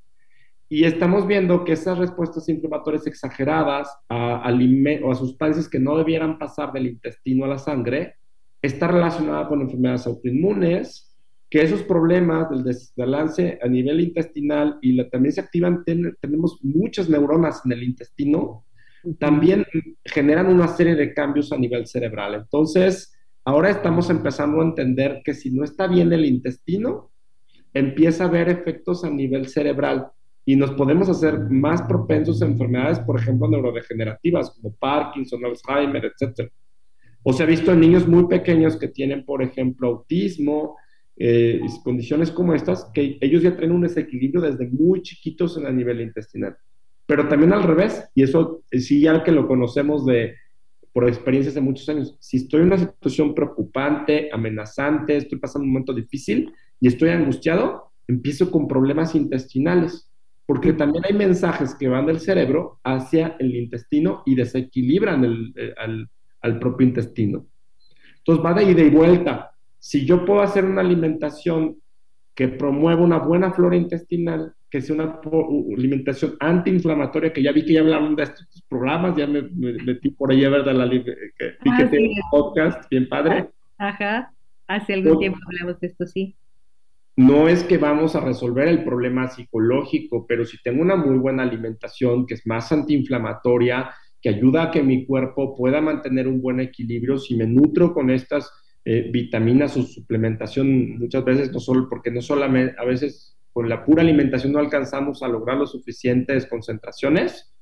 S4: Y estamos viendo que esas respuestas inflamatorias exageradas a, a sustancias que no debieran pasar del intestino a la sangre está relacionada con enfermedades autoinmunes, que esos problemas del desbalance a nivel intestinal y también se activan, tenemos muchas neuronas en el intestino, también generan una serie de cambios a nivel cerebral. Entonces, ahora estamos empezando a entender que si no está bien el intestino, empieza a haber efectos a nivel cerebral y nos podemos hacer más propensos a enfermedades, por ejemplo, neurodegenerativas como Parkinson, Alzheimer, etc. O se ha visto en niños muy pequeños que tienen, por ejemplo, autismo, eh, condiciones como estas, que ellos ya traen un desequilibrio desde muy chiquitos en el nivel intestinal. Pero también al revés, y eso eh, sí ya que lo conocemos de, por experiencias de muchos años, si estoy en una situación preocupante, amenazante, estoy pasando un momento difícil y estoy angustiado, empiezo con problemas intestinales, porque también hay mensajes que van del cerebro hacia el intestino y desequilibran el, eh, al, al propio intestino. Entonces va de ida y vuelta si yo puedo hacer una alimentación que promueva una buena flora intestinal, que sea una alimentación antiinflamatoria, que ya vi que ya hablaron de estos programas, ya me, metí por ahí a ver de la vi que ah, tiene un podcast bien padre.
S1: Ajá, hace algún pues tiempo hablamos de esto, sí.
S4: No es que vamos a resolver el problema psicológico, pero si tengo una muy buena alimentación que es más antiinflamatoria, que ayuda a que mi cuerpo pueda mantener un buen equilibrio, si me nutro con estas eh, vitaminas o suplementación muchas veces, no solo porque no solamente, a veces con la pura alimentación no alcanzamos a lograr los suficientes concentraciones.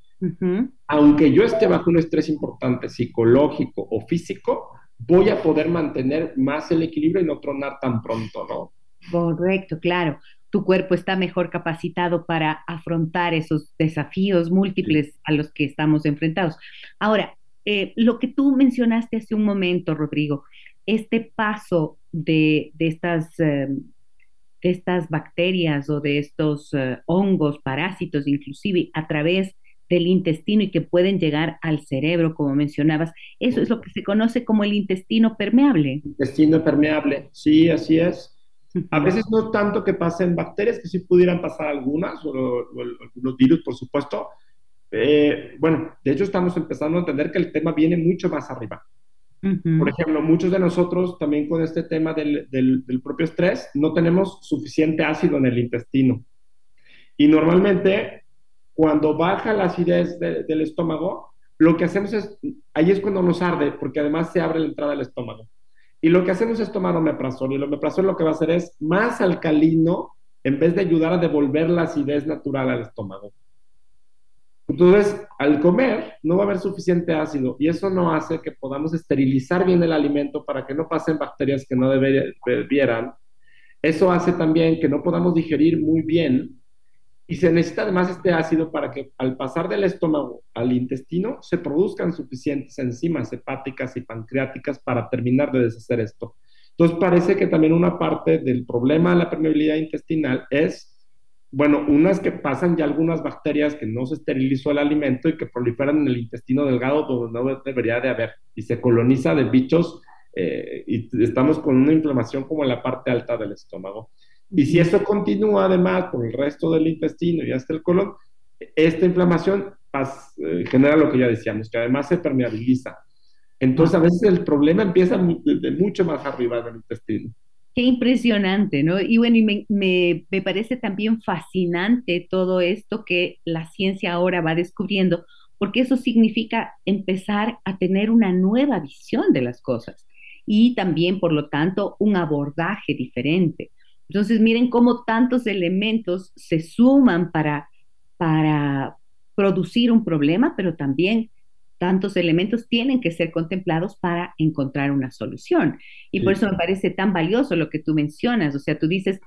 S4: Aunque yo esté bajo un estrés importante psicológico o físico, voy a poder mantener más el equilibrio y no tronar tan pronto, ¿no?
S1: Correcto, claro. Tu cuerpo está mejor capacitado para afrontar esos desafíos múltiples a los que estamos enfrentados. Ahora, eh, lo que tú mencionaste hace un momento, Rodrigo, este paso de, estas, eh, de estas bacterias o de estos eh, hongos, parásitos inclusive, a través del intestino y que pueden llegar al cerebro, como mencionabas. Eso es lo que se conoce como el intestino permeable.
S4: Intestino permeable, sí, así es. A veces no tanto que pasen bacterias, que sí pudieran pasar algunas, o, los virus, por supuesto. Eh, bueno, de hecho estamos empezando a entender que el tema viene mucho más arriba. Por ejemplo, muchos de nosotros también con este tema del, propio estrés no tenemos suficiente ácido en el intestino. Y normalmente cuando baja la acidez del estómago, lo que hacemos es, ahí es cuando nos arde, porque además se abre la entrada del estómago. Y lo que hacemos es tomar omeprazol, y el omeprazol lo que va a hacer es más alcalino en vez de ayudar a devolver la acidez natural al estómago. Entonces, al comer no va a haber suficiente ácido y eso no hace que podamos esterilizar bien el alimento para que no pasen bacterias que no debieran. Eso hace también que no podamos digerir muy bien y se necesita además este ácido para que al pasar del estómago al intestino se produzcan suficientes enzimas hepáticas y pancreáticas para terminar de deshacer esto. Entonces parece que también una parte del problema de la permeabilidad intestinal es, bueno, unas que pasan ya algunas bacterias que no se esterilizó el alimento y que proliferan en el intestino delgado donde no debería de haber y se coloniza de bichos eh, y estamos con una inflamación como en la parte alta del estómago. Y si eso continúa además por el resto del intestino y hasta el colon, esta inflamación eh, genera lo que ya decíamos, que además se permeabiliza. Entonces a veces el problema empieza de, mucho más arriba del intestino.
S1: Qué impresionante, ¿no? Y bueno, y me, me, me, parece también fascinante todo esto que la ciencia ahora va descubriendo, porque eso significa empezar a tener una nueva visión de las cosas y también, por lo tanto, un abordaje diferente. Entonces, miren cómo tantos elementos se suman para, para producir un problema, pero también tantos elementos tienen que ser contemplados para encontrar una solución. Y por eso me parece tan valioso lo que tú mencionas. O sea, tú dices,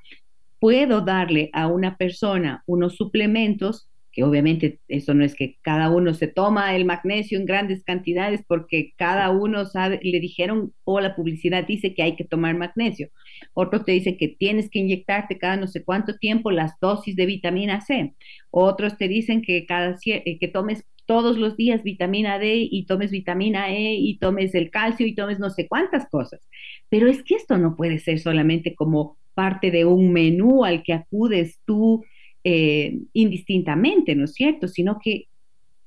S1: puedo darle a una persona unos suplementos que obviamente eso no es que cada uno se toma el magnesio en grandes cantidades porque cada uno sabe, le dijeron o la publicidad dice que hay que tomar magnesio. Otros te dicen que tienes que inyectarte cada no sé cuánto tiempo las dosis de vitamina C. Otros te dicen que cada eh, que tomes todos los días vitamina D y tomes vitamina E y tomes el calcio y tomes no sé cuántas cosas. Pero es que esto no puede ser solamente como parte de un menú al que acudes tú eh, indistintamente, ¿no es cierto? Sino que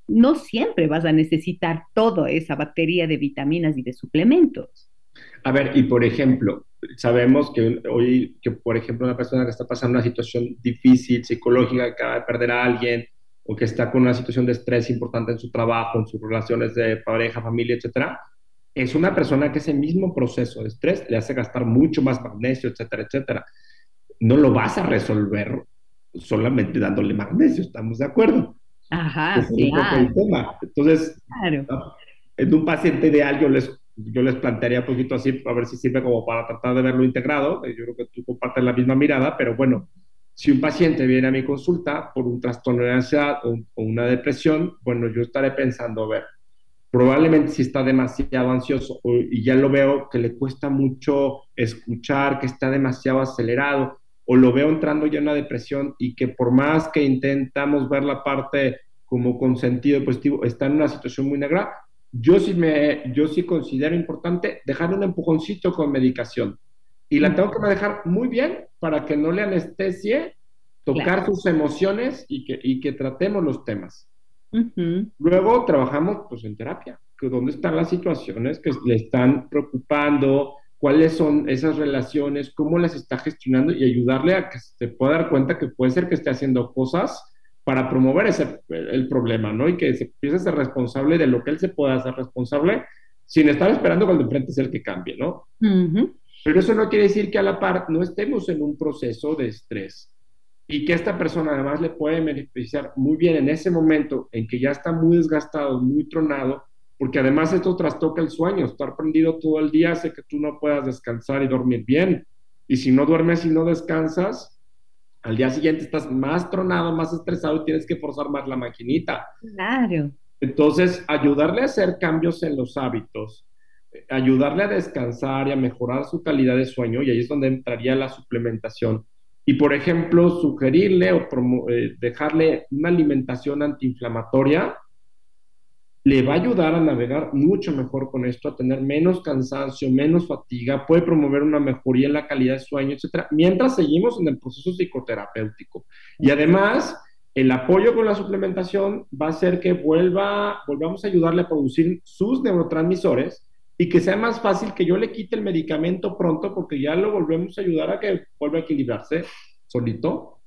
S1: no siempre vas a necesitar toda esa batería de vitaminas y de suplementos.
S4: A ver, y por ejemplo, sabemos que hoy, que por ejemplo, una persona que está pasando una situación difícil, psicológica, acaba de perder a alguien, o que está con una situación de estrés importante en su trabajo, en sus relaciones de pareja, familia, etcétera, es una persona que ese mismo proceso de estrés le hace gastar mucho más magnesio, etcétera, etcétera. No lo vas a resolver solamente dándole magnesio, ¿estamos de acuerdo?
S1: Ajá, sí.
S4: Entonces, ah, en un paciente ideal yo les, yo les plantearía un poquito así, a ver si sirve como para tratar de verlo integrado. Yo creo que tú compartes la misma mirada, pero bueno, si un paciente viene a mi consulta por un trastorno de ansiedad o, o una depresión, bueno, yo estaré pensando, a ver, probablemente si está demasiado ansioso y ya lo veo que le cuesta mucho escuchar, que está demasiado acelerado, o lo veo entrando ya en una depresión y que por más que intentamos ver la parte como con sentido positivo, está en una situación muy negra, yo sí, me, yo sí considero importante dejar un empujoncito con medicación. Y la tengo que dejar muy bien para que no le anestesie, tocar sus emociones y que, y que tratemos los temas. Luego trabajamos pues en terapia, que dónde están las situaciones que le están preocupando, cuáles son esas relaciones, cómo las está gestionando y ayudarle a que se pueda dar cuenta que puede ser que esté haciendo cosas para promover ese, el problema, ¿no? Y que se empiece a ser responsable de lo que él se pueda hacer responsable sin estar esperando que el de enfrente sea el que cambie, ¿no? Pero eso no quiere decir que a la par no estemos en un proceso de estrés y que esta persona además le puede beneficiar muy bien en ese momento en que ya está muy desgastado, muy tronado, porque además esto trastoca el sueño, estar prendido todo el día hace que tú no puedas descansar y dormir bien. Y si no duermes y no descansas, al día siguiente estás más tronado, más estresado y tienes que forzar más la maquinita.
S1: Claro.
S4: Entonces, ayudarle a hacer cambios en los hábitos, ayudarle a descansar y a mejorar su calidad de sueño, y ahí es donde entraría la suplementación. Y, por ejemplo, sugerirle o eh, dejarle una alimentación antiinflamatoria le va a ayudar a navegar mucho mejor con esto, a tener menos cansancio, menos fatiga, puede promover una mejoría en la calidad de sueño, etcétera, mientras seguimos en el proceso psicoterapéutico. Y además, el apoyo con la suplementación va a hacer que vuelva, volvamos a ayudarle a producir sus neurotransmisores y que sea más fácil que yo le quite el medicamento pronto porque ya lo volvemos a ayudar a que vuelva a equilibrarse solito.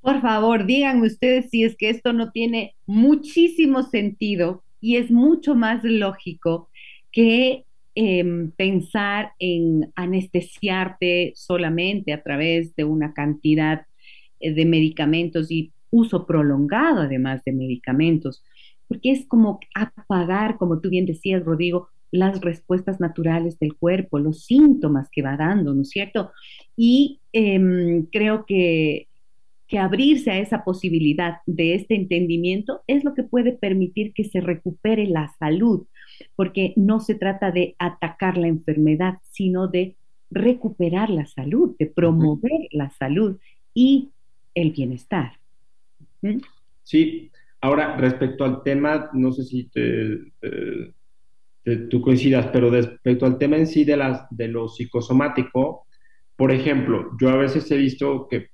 S1: Por favor, díganme ustedes si es que esto no tiene muchísimo sentido y es mucho más lógico que em, pensar en anestesiarte solamente a través de una cantidad eh, de medicamentos y uso prolongado además de medicamentos, porque es como apagar, como tú bien decías, Rodrigo, las respuestas naturales del cuerpo, los síntomas que va dando, ¿no es cierto? Y em, creo que, que abrirse a esa posibilidad de este entendimiento es lo que puede permitir que se recupere la salud, porque no se trata de atacar la enfermedad, sino de recuperar la salud, de promover la salud y el bienestar.
S4: ¿Mm? Sí, ahora respecto al tema, no sé si tú coincidas, pero respecto al tema en sí de, las, de lo psicosomático, por ejemplo, yo a veces he visto que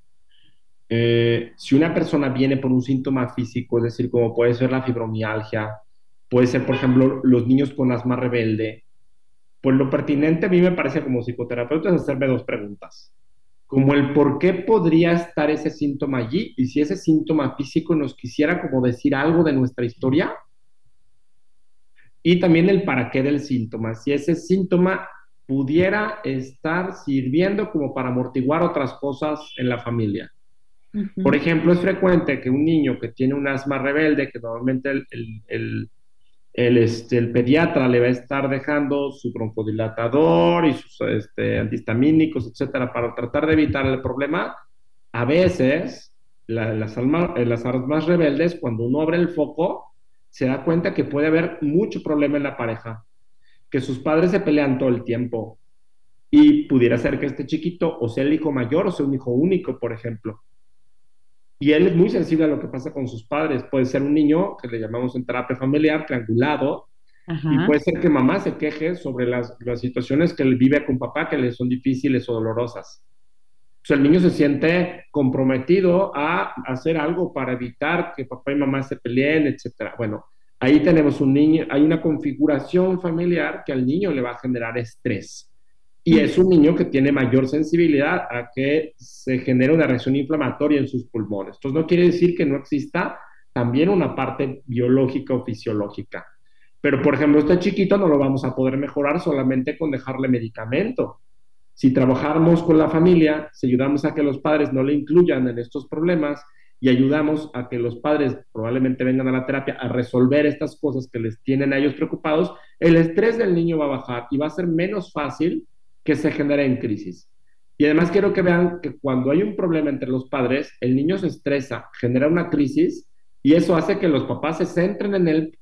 S4: eh, si una persona viene por un síntoma físico, es decir, como puede ser la fibromialgia, puede ser, por ejemplo, los niños con asma rebelde, pues lo pertinente a mí me parece como psicoterapeuta es hacerme dos preguntas. Como el por qué podría estar ese síntoma allí y si ese síntoma físico nos quisiera como decir algo de nuestra historia y también el para qué del síntoma, si ese síntoma pudiera estar sirviendo como para amortiguar otras cosas en la familia. Por ejemplo, es frecuente que un niño que tiene un asma rebelde, que normalmente el el, este, el pediatra le va a estar dejando su broncodilatador y sus este, antihistamínicos, etcétera, para tratar de evitar el problema. A veces, las, almas, eh, las armas rebeldes, cuando uno abre el foco, se da cuenta que puede haber mucho problema en la pareja, que sus padres se pelean todo el tiempo y pudiera ser que este chiquito o sea el hijo mayor o sea un hijo único, por ejemplo. Y él es muy sensible a lo que pasa con sus padres. Puede ser un niño, que le llamamos en terapia familiar, triangulado, y puede ser que mamá se queje sobre las, las, situaciones que él vive con papá que le son difíciles o dolorosas. Sea, el niño se siente comprometido a hacer algo para evitar que papá y mamá se peleen, etc. Bueno, ahí tenemos un niño, hay una configuración familiar que al niño le va a generar estrés y es un niño que tiene mayor sensibilidad a que se genere una reacción inflamatoria en sus pulmones. Entonces no quiere decir que no exista también una parte biológica o fisiológica. Pero, por ejemplo, este chiquito no lo vamos a poder mejorar solamente con dejarle medicamento. Si trabajamos con la familia, si ayudamos a que los padres no le incluyan en estos problemas y ayudamos a que los padres probablemente vengan a la terapia a resolver estas cosas que les tienen a ellos preocupados, el estrés del niño va a bajar y va a ser menos fácil que se genera en crisis. Y además quiero que vean que cuando hay un problema entre los padres, el niño se estresa, genera una crisis y eso hace que los papás se centren en él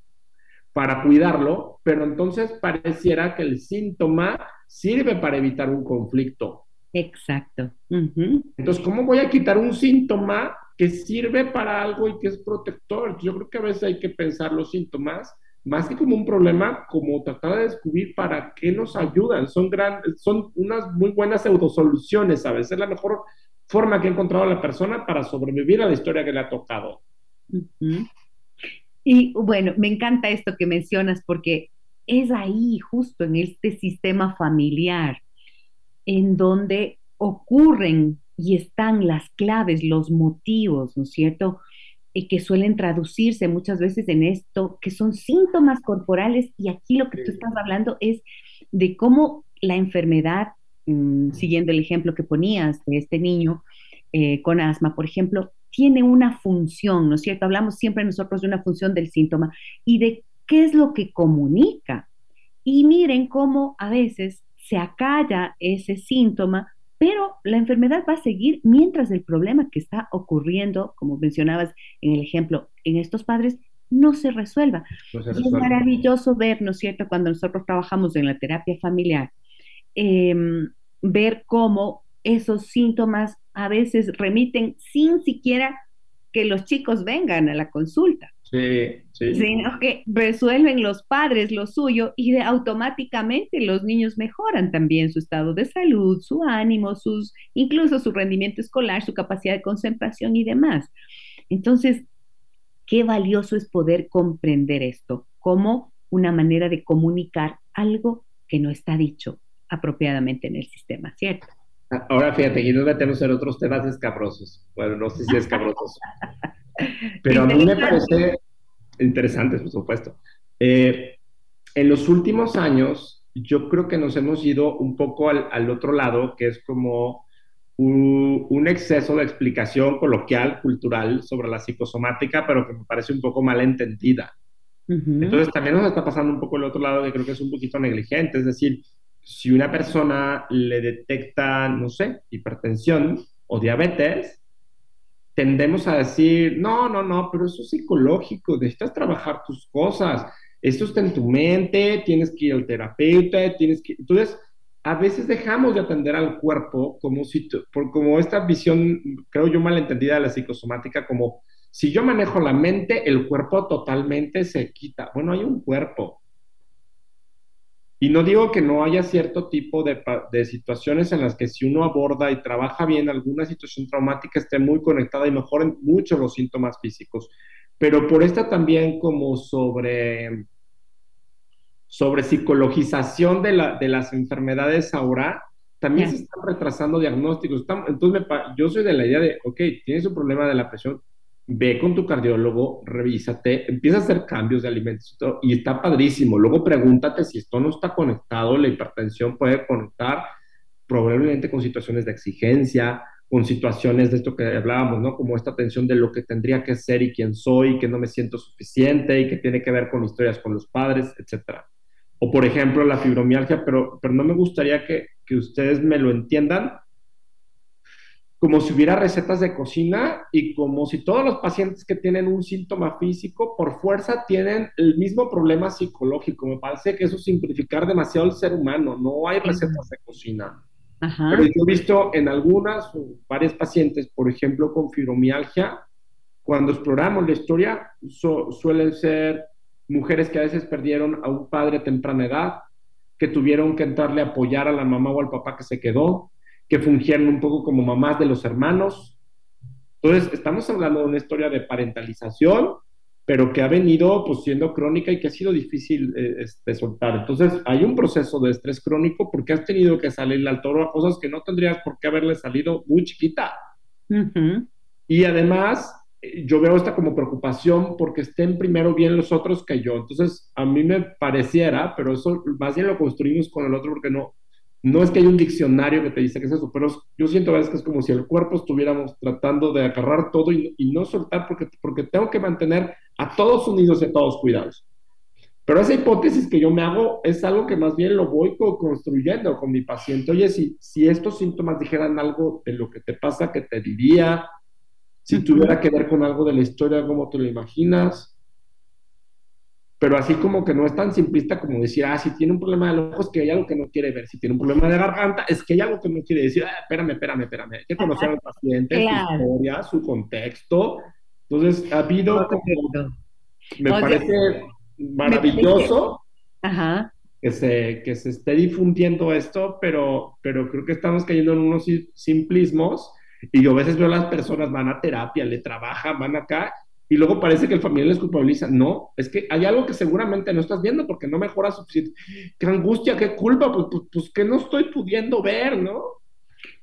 S4: para cuidarlo, pero entonces pareciera que el síntoma sirve para evitar un conflicto.
S1: Exacto.
S4: Entonces, ¿cómo voy a quitar un síntoma que sirve para algo y que es protector? Yo creo que a veces hay que pensar los síntomas más que como un problema, como tratar de descubrir para qué nos ayudan. Son, grandes, son unas muy buenas pseudosoluciones, a veces es la mejor forma que ha encontrado la persona para sobrevivir a la historia que le ha tocado.
S1: Y bueno, me encanta esto que mencionas porque es ahí, justo en este sistema familiar, en donde ocurren y están las claves, los motivos, ¿no es cierto? y que suelen traducirse muchas veces en esto, que son síntomas corporales, y aquí lo que tú estás hablando es de cómo la enfermedad, mm, siguiendo el ejemplo que ponías de este niño eh, con asma, por ejemplo, tiene una función, ¿no es cierto? Hablamos siempre nosotros de una función del síntoma y de qué es lo que comunica. Y miren cómo a veces se acalla ese síntoma pero la enfermedad va a seguir mientras el problema que está ocurriendo, como mencionabas en el ejemplo, en estos padres, no se resuelva. es maravilloso ver, ¿no es cierto?, cuando nosotros trabajamos en la terapia familiar, em, ver cómo esos síntomas a veces remiten sin siquiera que los chicos vengan a la consulta.
S4: Sí, sí.
S1: Sino que resuelven los padres lo suyo y de, automáticamente los niños mejoran también su estado de salud, su ánimo, sus, incluso su rendimiento escolar, su capacidad de concentración y demás. Entonces, qué valioso es poder comprender esto como una manera de comunicar algo que no está dicho apropiadamente en el sistema, ¿cierto?
S4: Ahora fíjate, y nos metemos en otros temas escabrosos. Bueno, no sé si escabrosos. Pero a mí me parece interesante, por supuesto. Eh, en los últimos años, yo creo que nos hemos ido un poco al, otro lado, que es como un, exceso de explicación coloquial, cultural sobre la psicosomática, pero que me parece un poco mal entendida. Entonces también nos está pasando un poco el otro lado que creo que es un poquito negligente, es decir, si una persona le detecta, no sé, hipertensión o diabetes, tendemos a decir, no, no, no, pero eso es psicológico, necesitas trabajar tus cosas, esto está en tu mente, tienes que ir al terapeuta, tienes que... Entonces, a veces dejamos de atender al cuerpo como si, por, como esta visión, creo yo, malentendida de la psicosomática, como si yo manejo la mente, el cuerpo totalmente se quita. Bueno, hay un cuerpo, y no digo que no haya cierto tipo de, de, situaciones en las que si uno aborda y trabaja bien alguna situación traumática esté muy conectada y mejoren mucho los síntomas físicos, pero por esta también como sobre, sobre psicologización de, la, de las enfermedades ahora, también se están retrasando diagnósticos. entonces, yo soy de la idea de, ok, tienes un problema de la presión, ve con tu cardiólogo, revísate, empieza a hacer cambios de alimentos y está padrísimo. Luego pregúntate si esto no está conectado, la hipertensión puede conectar probablemente con situaciones de exigencia, con situaciones de esto que hablábamos, ¿no? Como esta tensión de lo que tendría que ser y quién soy, que no me siento suficiente y que tiene que ver con historias con los padres, etcétera. O por ejemplo la fibromialgia, pero, pero no me gustaría que, que ustedes me lo entiendan como si hubiera recetas de cocina y como si todos los pacientes que tienen un síntoma físico por fuerza tienen el mismo problema psicológico. Me parece que eso es simplificar demasiado el ser humano. No hay recetas de cocina. Pero yo he visto en algunas o varias pacientes, por ejemplo, con fibromialgia, cuando exploramos la historia, suelen ser mujeres que a veces perdieron a un padre a temprana edad, que tuvieron que entrarle a apoyar a la mamá o al papá que se quedó, que fungieron un poco como mamás de los hermanos. Entonces, estamos hablando de una historia de parentalización, pero que ha venido pues siendo crónica y que ha sido difícil eh, este, soltar. Entonces, hay un proceso de estrés crónico porque has tenido que salir al toro a cosas que no tendrías por qué haberle salido muy chiquita. Y además, eh, yo veo esta como preocupación porque estén primero bien los otros que yo. Entonces, a mí me pareciera, pero eso más bien lo construimos con el otro porque no, no es que hay un diccionario que te dice que es eso, pero yo siento a veces que es como si el cuerpo estuviéramos tratando de agarrar todo y, no soltar porque, porque tengo que mantener a todos unidos y a todos cuidados. Pero esa hipótesis que yo me hago es algo que más bien lo voy construyendo con mi paciente. Oye, si, si estos síntomas dijeran algo de lo que te pasa, que te diría, si tuviera que ver con algo de la historia, ¿cómo te lo imaginas? Pero así como que no es tan simplista como decir, ah, si tiene un problema de ojos, que hay algo que no quiere ver, si tiene un problema de garganta, es que hay algo que no quiere decir, ah, espérame, espérame, espérame, hay que conocer al paciente, su historia, su contexto. Entonces, ha habido me parece maravilloso Que, se, que se esté difundiendo esto, pero, pero creo que estamos cayendo en unos simplismos y yo a veces veo a las personas van a terapia, le trabajan, van acá y luego parece que el familiar les culpabiliza. No, es que hay algo que seguramente no estás viendo porque no mejora suficiente. Qué angustia, qué culpa, pues, pues, pues que no estoy pudiendo ver, ¿no?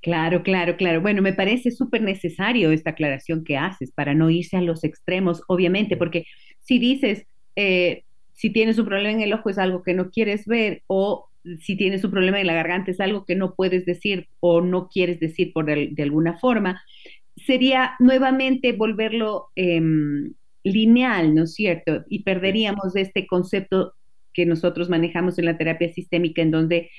S1: Claro, claro, claro. Bueno, me parece súper necesario esta aclaración que haces para no irse a los extremos, obviamente, porque si dices, eh, si tienes un problema en el ojo es algo que no quieres ver o si tienes un problema en la garganta es algo que no puedes decir o no quieres decir por de alguna forma, sería nuevamente volverlo em, lineal, ¿no es cierto? Y perderíamos este concepto que nosotros manejamos en la terapia sistémica, en donde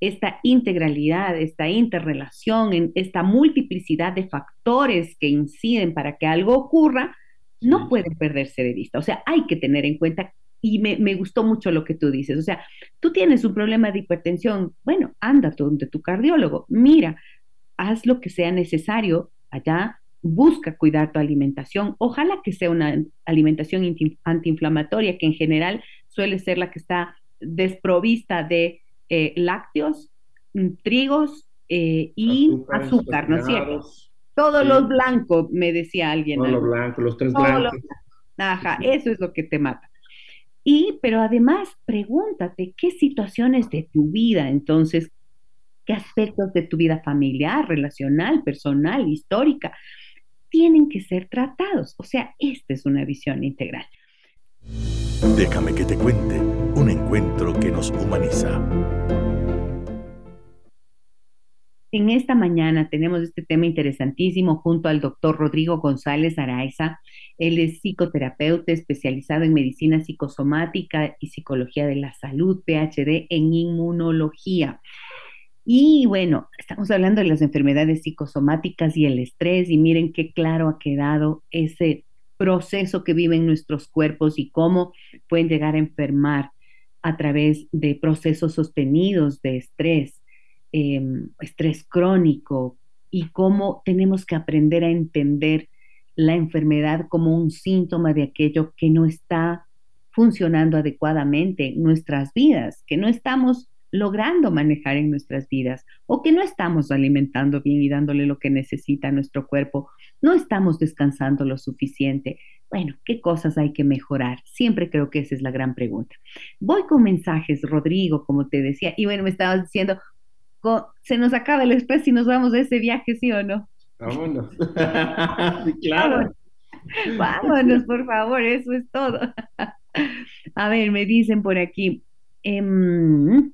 S1: esta integralidad, esta interrelación, esta multiplicidad de factores que inciden para que algo ocurra, no pueden perderse de vista. O sea, hay que tener en cuenta, y me, me, gustó mucho lo que tú dices, o sea, tú tienes un problema de hipertensión, bueno, anda donde tu cardiólogo, mira, haz lo que sea necesario allá, busca cuidar tu alimentación, ojalá que sea una alimentación antiinflamatoria, que en general suele ser la que está desprovista de eh, lácteos, mm, trigos eh, y azúcar, ¿no es cierto? Todos los blancos, me decía alguien.
S4: Todos los blancos, los tres blancos.
S1: Ajá, eso es lo que te mata. Y, pero además, pregúntate qué situaciones de tu vida, entonces, qué aspectos de tu vida familiar, relacional, personal, histórica, tienen que ser tratados. O sea, esta es una visión integral.
S2: Déjame que te cuente un encuentro que nos humaniza.
S1: En esta mañana tenemos este tema interesantísimo junto al doctor Rodrigo González Araiza. Él es psicoterapeuta especializado en medicina psicosomática y psicología de la salud, PhD en inmunología. Y bueno, estamos hablando de las enfermedades psicosomáticas y el estrés y miren qué claro ha quedado ese proceso que viven nuestros cuerpos y cómo pueden llegar a enfermar a través de procesos sostenidos de estrés, em, estrés crónico y cómo tenemos que aprender a entender la enfermedad como un síntoma de aquello que no está funcionando adecuadamente en nuestras vidas, que no estamos logrando manejar en nuestras vidas o que no estamos alimentando bien y dándole lo que necesita nuestro cuerpo, no estamos descansando lo suficiente. Bueno, ¿qué cosas hay que mejorar? Siempre creo que esa es la gran pregunta. Voy con mensajes, Rodrigo, como te decía, y bueno, me estabas diciendo, se nos acaba el estrés y nos vamos de ese viaje, ¿sí o no?
S4: Vámonos. claro.
S1: Vámonos, por favor, eso es todo. A ver, me dicen por aquí. Em,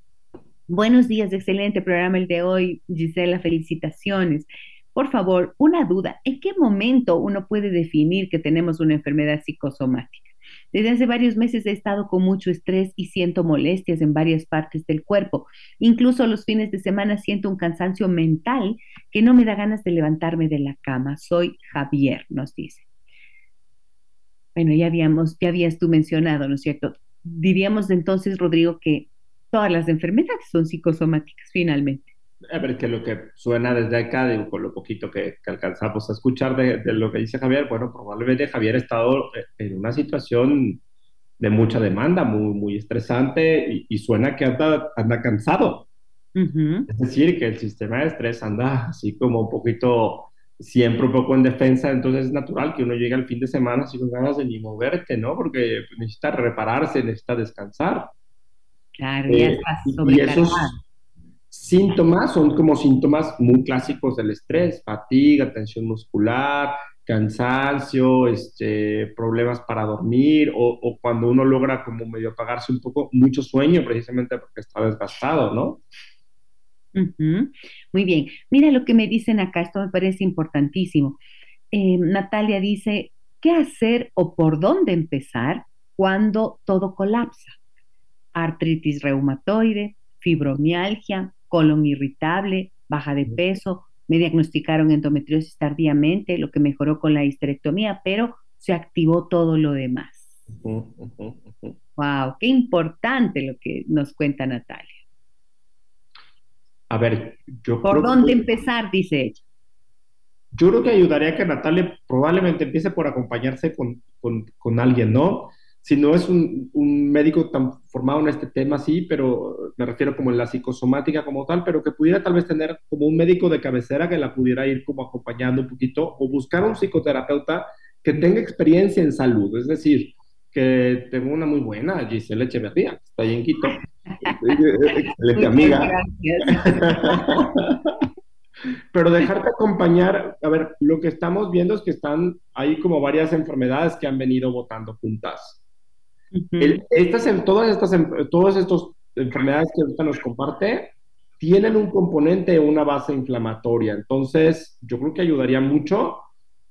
S1: Buenos días, excelente programa el de hoy, Gisela, felicitaciones. Por favor, una duda, ¿en qué momento uno puede definir que tenemos una enfermedad psicosomática? Desde hace varios meses he estado con mucho estrés y siento molestias en varias partes del cuerpo. Incluso los fines de semana siento un cansancio mental que no me da ganas de levantarme de la cama. Soy Javier, nos dice. Bueno, ya habíamos, ya habías tú mencionado, ¿no es cierto? Diríamos entonces, Rodrigo, que todas las enfermedades son psicosomáticas finalmente.
S4: A ver, que lo que suena desde acá, digo, con lo poquito que, alcanzamos a escuchar de, lo que dice Javier, bueno, probablemente Javier ha estado eh, en una situación de mucha demanda, muy, muy estresante y, suena que anda, anda cansado. Es decir, que el sistema de estrés anda así como un poquito, siempre un poco en defensa, entonces es natural que uno llegue al fin de semana sin ganas de ni moverte, ¿no? Porque necesita repararse, necesita descansar.
S1: Claro, ya eh, y esos
S4: síntomas son como síntomas muy clásicos del estrés, fatiga, tensión muscular, cansancio, este, problemas para dormir o, cuando uno logra como medio apagarse un poco, mucho sueño precisamente porque está desgastado, ¿no?
S1: Muy bien. Mira lo que me dicen acá, esto me parece importantísimo. Eh, Natalia dice, ¿qué hacer o por dónde empezar cuando todo colapsa? Artritis reumatoide, fibromialgia, colon irritable, baja de peso. Me diagnosticaron endometriosis tardíamente, lo que mejoró con la histerectomía, pero se activó todo lo demás. Wow, qué importante lo que nos cuenta Natalia.
S4: A ver, yo
S1: ¿Por dónde empezar? Dice ella.
S4: Yo creo que ayudaría a que Natalia probablemente empiece por acompañarse con, con, con alguien, ¿no? Si no es un, un, médico tan formado en este tema, sí, pero me refiero como en la psicosomática como tal, pero que pudiera tal vez tener como un médico de cabecera que la pudiera ir como acompañando un poquito o buscar un psicoterapeuta que tenga experiencia en salud, es decir, que tenga una muy buena, Giselle Echeverría, que está ahí en Quito, excelente amiga. Pero dejarte acompañar, a ver, lo que estamos viendo es que están ahí como varias enfermedades que han venido votando juntas estas, todas estas todas estas enfermedades que ahorita nos comparte tienen un componente, una base inflamatoria. Entonces, yo creo que ayudaría mucho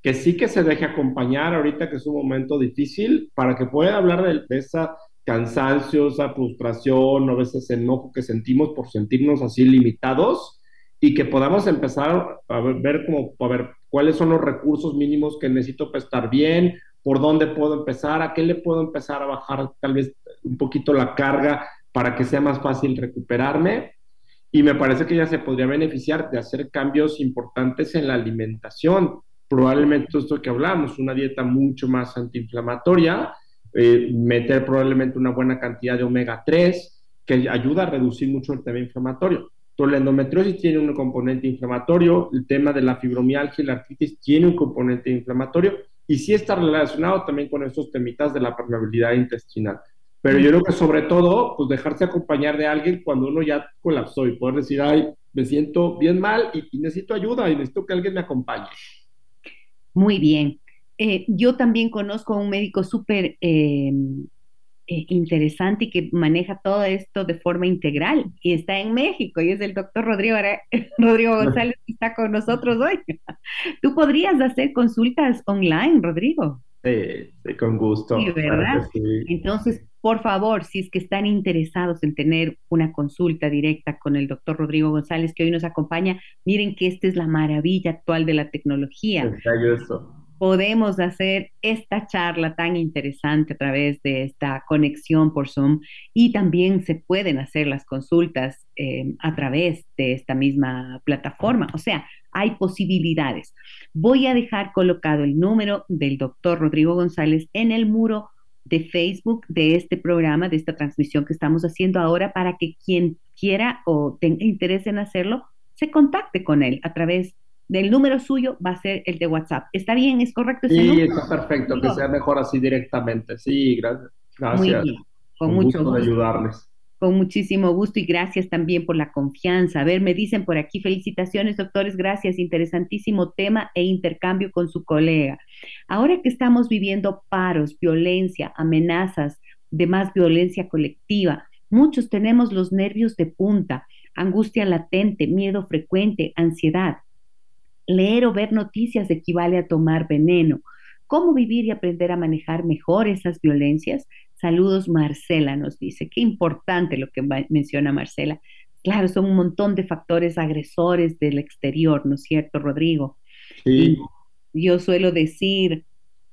S4: que sí que se deje acompañar ahorita que es un momento difícil para que pueda hablar de, esa cansancio, esa frustración, a veces enojo que sentimos por sentirnos así limitados y que podamos empezar a ver, como, a ver cuáles son los recursos mínimos que necesito para estar bien, por dónde puedo empezar, a qué le puedo empezar a bajar tal vez un poquito la carga para que sea más fácil recuperarme. Y me parece que ya se podría beneficiar de hacer cambios importantes en la alimentación. Probablemente esto que hablamos, una dieta mucho más antiinflamatoria, eh, meter probablemente una buena cantidad de omega 3, que ayuda a reducir mucho el tema inflamatorio. Entonces, la endometriosis tiene un componente inflamatorio, el tema de la fibromialgia y la artritis tiene un componente inflamatorio, y sí está relacionado también con estos temitas de la permeabilidad intestinal. Pero yo creo que sobre todo, pues dejarse acompañar de alguien cuando uno ya colapsó y poder decir, ay, me siento bien mal y, necesito ayuda y necesito que alguien me acompañe.
S1: Muy bien. Eh, yo también conozco a un médico súper eh, eh, interesante y que maneja todo esto de forma integral y está en México y es el doctor Rodrigo, Rodrigo González que está con nosotros hoy. Tú podrías hacer consultas online, Rodrigo.
S4: Sí, con gusto.
S1: Sí, ¿verdad? Entonces, por favor, si es que están interesados en tener una consulta directa con el doctor Rodrigo González, que hoy nos acompaña, miren que esta es la maravilla actual de la tecnología. Podemos hacer esta charla tan interesante a través de esta conexión por Zoom y también se pueden hacer las consultas eh, a través de esta misma plataforma. O sea, hay posibilidades. Voy a dejar colocado el número del doctor Rodrigo González en el muro de Facebook de este programa, de esta transmisión que estamos haciendo ahora, para que quien quiera o tenga interés en hacerlo, se contacte con él a través del número suyo, va a ser el de WhatsApp. ¿Está bien? ¿Es correcto
S4: ese sí, está perfecto, que sea mejor así directamente. Sí, gracias. Gracias.
S1: Muy bien. Con, mucho gusto.
S4: de ayudarles.
S1: Con muchísimo gusto y gracias también por la confianza. A ver, me dicen por aquí, felicitaciones, doctores, gracias, interesantísimo tema e intercambio con su colega. Ahora que estamos viviendo paros, violencia, amenazas de más violencia colectiva, muchos tenemos los nervios de punta, angustia latente, miedo frecuente, ansiedad. Leer o ver noticias equivale a tomar veneno. ¿Cómo vivir y aprender a manejar mejor esas violencias? Saludos, Marcela nos dice. Qué importante lo que menciona Marcela. Claro, son un montón de factores agresores del exterior, ¿no es cierto, Rodrigo?
S4: Sí.
S1: yo suelo decir,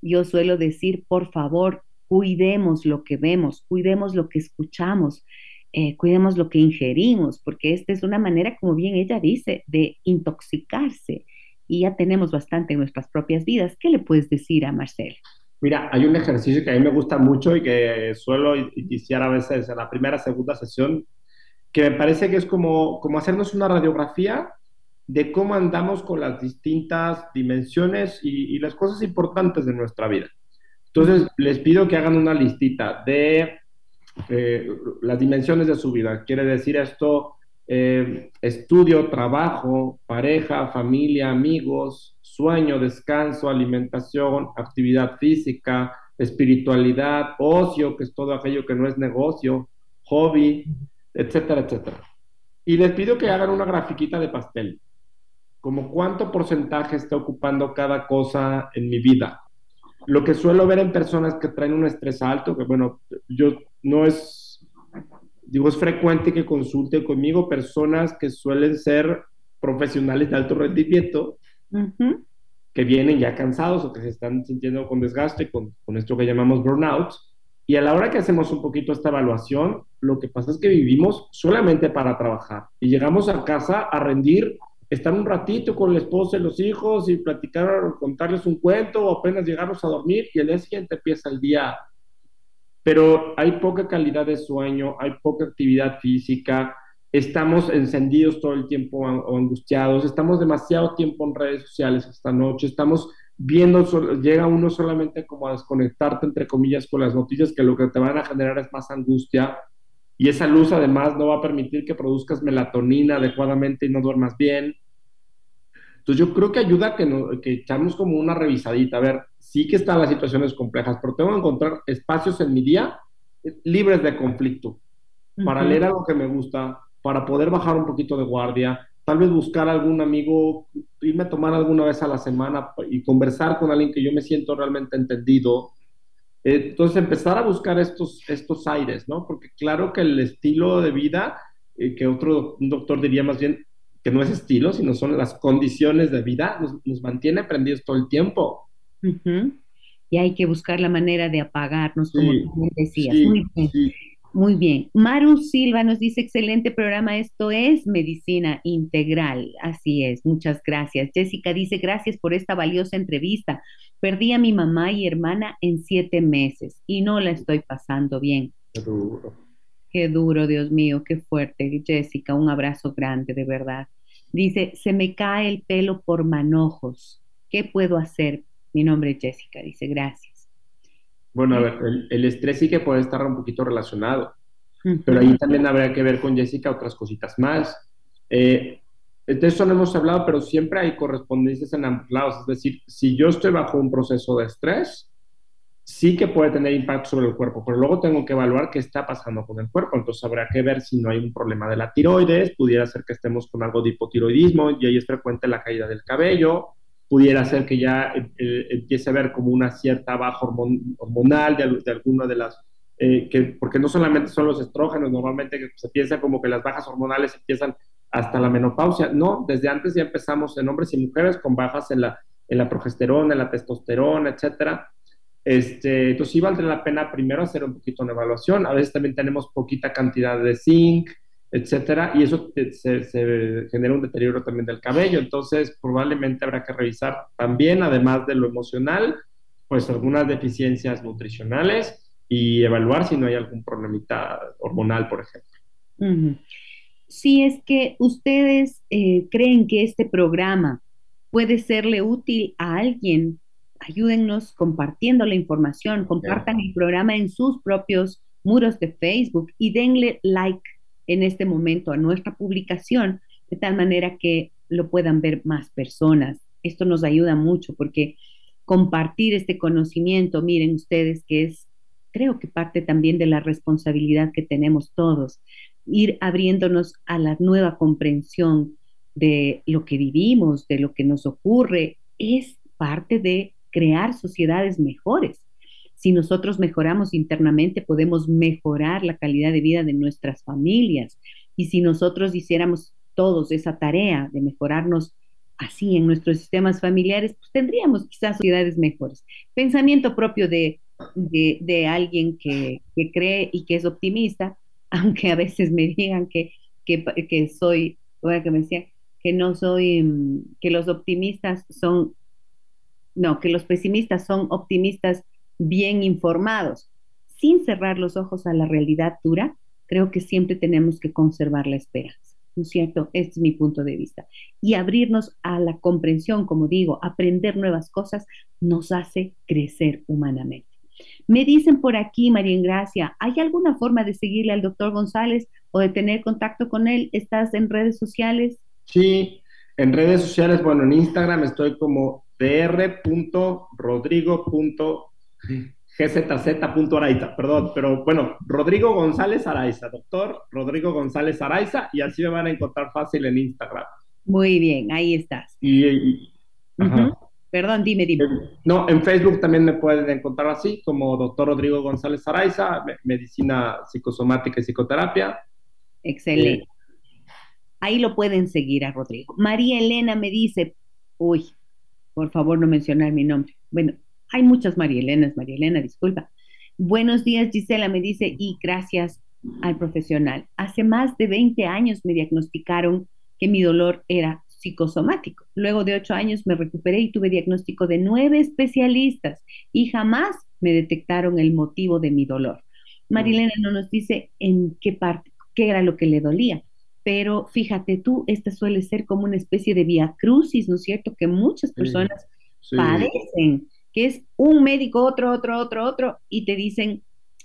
S1: yo suelo decir, por favor, cuidemos lo que vemos, cuidemos lo que escuchamos, eh, cuidemos lo que ingerimos, porque esta es una manera, como bien ella dice, de intoxicarse. Y ya tenemos bastante en nuestras propias vidas. ¿Qué le puedes decir a Marcela?
S4: Mira, hay un ejercicio que a mí me gusta mucho y que suelo iniciar a veces en la primera, segunda sesión, que me parece que es como, como hacernos una radiografía de cómo andamos con las distintas dimensiones y, las cosas importantes de nuestra vida. Entonces, les pido que hagan una listita de eh, las dimensiones de su vida. Quiere decir esto, eh, estudio, trabajo, pareja, familia, amigos, sueño, descanso, alimentación, actividad física, espiritualidad, ocio, que es todo aquello que no es negocio, hobby, etcétera, etcétera. Y les pido que hagan una grafiquita de pastel, como cuánto porcentaje está ocupando cada cosa en mi vida. Lo que suelo ver en personas que traen un estrés alto, que bueno, yo no es digo, es frecuente que consulte conmigo personas que suelen ser profesionales de alto rendimiento, que vienen ya cansados o que se están sintiendo con desgaste, con, con esto que llamamos burnout. Y a la hora que hacemos un poquito esta evaluación, lo que pasa es que vivimos solamente para trabajar y llegamos a casa a rendir, estar un ratito con la esposa y los hijos y platicar, contarles un cuento o apenas llegarnos a dormir y el día siguiente empieza el día pero hay poca calidad de sueño, hay poca actividad física, estamos encendidos todo el tiempo o angustiados, estamos demasiado tiempo en redes sociales esta noche, estamos viendo, llega uno solamente como a desconectarte, entre comillas, con las noticias que lo que te van a generar es más angustia y esa luz además no va a permitir que produzcas melatonina adecuadamente y no duermas bien. Entonces yo creo que ayuda que, que echamos como una revisadita, a ver, sí que están las situaciones complejas, pero tengo que encontrar espacios en mi día libres de conflicto, para leer algo que me gusta, para poder bajar un poquito de guardia, tal vez buscar algún amigo, irme a tomar alguna vez a la semana y conversar con alguien que yo me siento realmente entendido. Entonces, empezar a buscar estos, estos aires, ¿no? Porque claro que el estilo de vida, eh, que otro doctor diría más bien que no es estilo, sino son las condiciones de vida, nos, mantiene prendidos todo el tiempo.
S1: Y hay que buscar la manera de apagarnos, como tú decías. Muy bien. Muy bien. Maru Silva nos dice, excelente programa, esto es medicina integral. Así es, muchas gracias. Jessica dice, gracias por esta valiosa entrevista. Perdí a mi mamá y hermana en siete meses y no la estoy pasando bien.
S4: Qué duro.
S1: Qué duro, Dios mío, qué fuerte. Jessica, un abrazo grande, de verdad. Dice, se me cae el pelo por manojos. ¿Qué puedo hacer? Mi nombre es Jessica, dice, gracias.
S4: Bueno, a ver, el, estrés sí que puede estar un poquito relacionado, pero ahí también habría que ver con Jessica otras cositas más. Eh, de eso no hemos hablado, pero siempre hay correspondencias en ambos lados. Es decir, si yo estoy bajo un proceso de estrés, sí que puede tener impacto sobre el cuerpo, pero luego tengo que evaluar qué está pasando con el cuerpo. Entonces habrá que ver si no hay un problema de la tiroides, pudiera ser que estemos con algo de hipotiroidismo y ahí es frecuente la caída del cabello, pudiera ser que ya eh, eh, empiece a ver como una cierta baja hormonal de, alguna de las, eh, que, porque no solamente son los estrógenos, normalmente se piensa como que las bajas hormonales empiezan hasta la menopausia, no, desde antes ya empezamos en hombres y mujeres con bajas en la, en la progesterona, en la testosterona, etcétera. Este, entonces sí valdría la pena primero hacer un poquito una evaluación, a veces también tenemos poquita cantidad de zinc, etcétera, y eso genera un deterioro también del cabello. Entonces, probablemente habrá que revisar también, además de lo emocional, pues algunas deficiencias nutricionales y evaluar si no hay algún problemita hormonal, por ejemplo.
S1: Si es que ustedes eh, creen que este programa puede serle útil a alguien, ayúdennos compartiendo la información, compartan el programa en sus propios muros de Facebook y denle like en este momento a nuestra publicación, de tal manera que lo puedan ver más personas. Esto nos ayuda mucho porque compartir este conocimiento, miren ustedes que es, creo que parte también de la responsabilidad que tenemos todos, ir abriéndonos a la nueva comprensión de lo que vivimos, de lo que nos ocurre, es parte de crear sociedades mejores. Si nosotros mejoramos internamente, podemos mejorar la calidad de vida de nuestras familias. Y si nosotros hiciéramos todos esa tarea de mejorarnos así en nuestros sistemas familiares, pues tendríamos quizás sociedades mejores. Pensamiento propio de, de, alguien que, que, cree y que es optimista, aunque a veces me digan que, que, que soy, que me decía, que no soy, mm, que los optimistas son, no, que los pesimistas son optimistas bien informados, sin cerrar los ojos a la realidad dura, creo que siempre tenemos que conservar la esperanza, ¿no es cierto? Este es mi punto de vista. Y abrirnos a la comprensión, como digo, aprender nuevas cosas, nos hace crecer humanamente. Me dicen por aquí, María Ingracia, ¿hay alguna forma de seguirle al doctor González o de tener contacto con él? ¿Estás en redes sociales?
S4: Sí, en redes sociales, bueno, en Instagram estoy como dr.rodrigo.rodrigo gzz.araiza, perdón, pero bueno, Rodrigo González Araiza, doctor Rodrigo González Araiza, y así me van a encontrar fácil en Instagram.
S1: Muy bien, ahí estás.
S4: Y,
S1: Perdón, dime, dime.
S4: No, en Facebook también me pueden encontrar así, como doctor Rodrigo González Araiza, medicina psicosomática y psicoterapia.
S1: Excelente. Eh, ahí lo pueden seguir a Rodrigo. María Elena me dice, uy, por favor no mencionar mi nombre. Bueno, hay muchas María Elenas, María Elena, disculpa. Buenos días, Gisela, me dice, y gracias al profesional. Hace más de 20 años me diagnosticaron que mi dolor era psicosomático. Luego de ocho años me recuperé y tuve diagnóstico de nueve especialistas y jamás me detectaron el motivo de mi dolor. Marilena no nos dice en qué parte, qué era lo que le dolía, pero fíjate tú, esta suele ser como una especie de vía crucis, ¿no es cierto? Que muchas personas padecen que es un médico, otro, otro, otro, otro, y te dicen,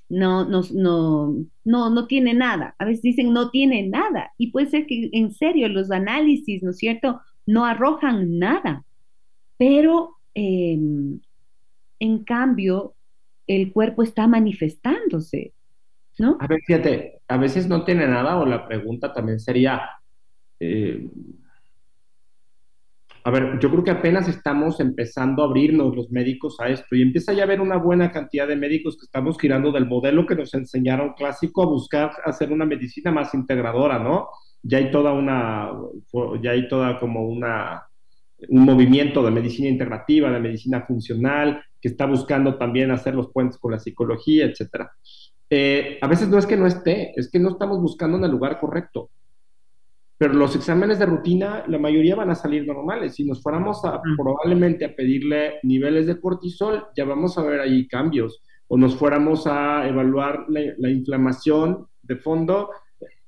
S1: no, no, no, no, no tiene nada. A veces dicen, no tiene nada. Y puede ser que en serio los análisis, ¿no es cierto?, no arrojan nada. Pero em, en cambio, el cuerpo está manifestándose, ¿no?
S4: A ver, fíjate, a veces no tiene nada o la pregunta también sería, eh, A ver, yo creo que apenas estamos empezando a abrirnos los médicos a esto y empieza ya a haber una buena cantidad de médicos que estamos girando del modelo que nos enseñaron clásico a buscar hacer una medicina más integradora, ¿no? Ya hay toda una, ya hay toda como una, un movimiento de medicina integrativa, de medicina funcional, que está buscando también hacer los puentes con la psicología, etcétera. Eh, a veces no es que no esté, es que no estamos buscando en el lugar correcto pero los exámenes de rutina, la mayoría van a salir normales. Si nos fuéramos a, probablemente a pedirle niveles de cortisol, ya vamos a ver ahí cambios. O nos fuéramos a evaluar la, inflamación de fondo,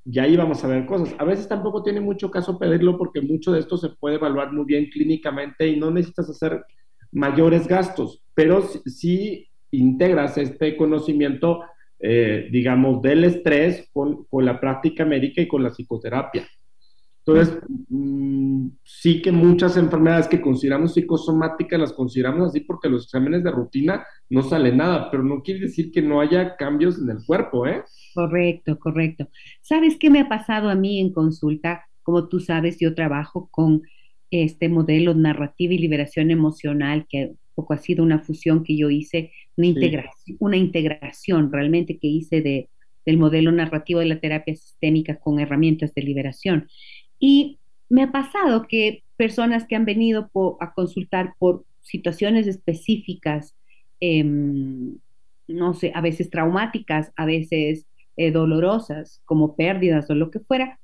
S4: ya ahí vamos a ver cosas. A veces tampoco tiene mucho caso pedirlo porque mucho de esto se puede evaluar muy bien clínicamente y no necesitas hacer mayores gastos, pero si, integras este conocimiento, eh, digamos, del estrés con, con la práctica médica y con la psicoterapia. Entonces, mm, sí que muchas enfermedades que consideramos psicosomáticas las consideramos así porque los exámenes de rutina no sale nada, pero no quiere decir que no haya cambios en el cuerpo, ¿eh?
S1: Correcto, correcto. ¿Sabes qué me ha pasado a mí en consulta? Como tú sabes, yo trabajo con este modelo narrativa y liberación emocional, que poco ha sido una fusión que yo hice, una, integración, una integración realmente que hice de, del modelo narrativo de la terapia sistémica con herramientas de liberación. Y me ha pasado que personas que han venido a consultar por situaciones específicas, em, no sé, a veces traumáticas, a veces eh, dolorosas, como pérdidas o lo que fuera,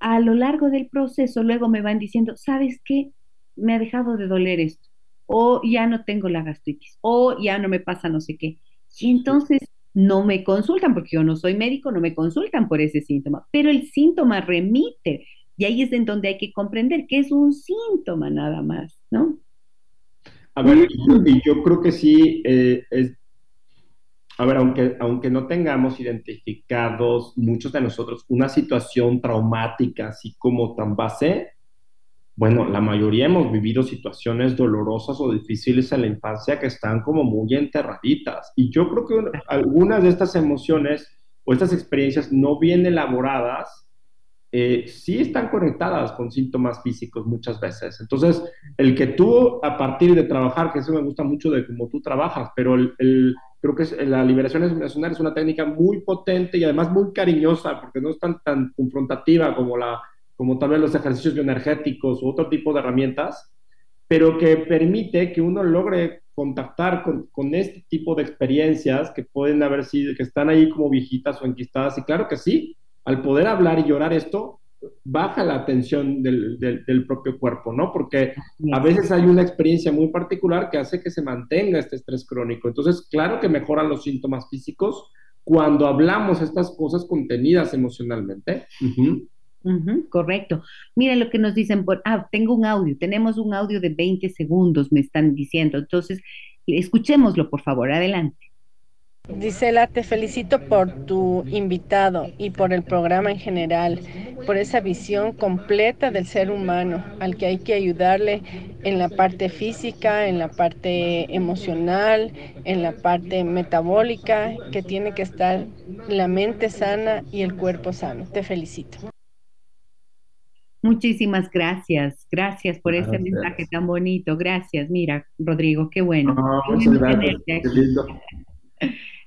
S1: a lo largo del proceso luego me van diciendo, ¿sabes qué? Me ha dejado de doler esto, o ya no tengo la gastritis, o ya no me pasa no sé qué. Y entonces no me consultan, porque yo no soy médico, no me consultan por ese síntoma, pero el síntoma remite. Y ahí es en donde hay que comprender que es un síntoma nada más, ¿no?
S4: A ver, yo, creo que sí, eh, es, a ver, aunque, aunque no tengamos identificados muchos de nosotros una situación traumática así como tan base, bueno, la mayoría hemos vivido situaciones dolorosas o difíciles en la infancia que están como muy enterraditas. Y yo creo que algunas de estas emociones o estas experiencias no bien elaboradas, eh, sí están conectadas con síntomas físicos muchas veces. Entonces, el que tú a partir de trabajar, que eso me gusta mucho de cómo tú trabajas, pero el, creo que la liberación emocional es una técnica muy potente y además muy cariñosa, porque no es tan, tan confrontativa como la como tal vez los ejercicios bioenergéticos u otro tipo de herramientas, pero que permite que uno logre contactar con, con, este tipo de experiencias que pueden haber sido, que están ahí como viejitas o enquistadas. Y claro que sí, al poder hablar y llorar esto, baja la tensión del, del, propio cuerpo, ¿no? Porque a veces hay una experiencia muy particular que hace que se mantenga este estrés crónico. Entonces, claro que mejoran los síntomas físicos cuando hablamos estas cosas contenidas emocionalmente
S1: correcto. Mira lo que nos dicen por, ah, tengo un audio, tenemos un audio de 20 segundos, me están diciendo. Entonces, escuchémoslo, por favor, adelante.
S5: Gisela, te felicito por tu invitado y por el programa en general, por esa visión completa del ser humano al que hay que ayudarle en la parte física, en la parte emocional, en la parte metabólica, que tiene que estar la mente sana y el cuerpo sano. Te felicito.
S1: Muchísimas gracias, gracias por ese mensaje tan bonito. Gracias, mira, Rodrigo, qué bueno.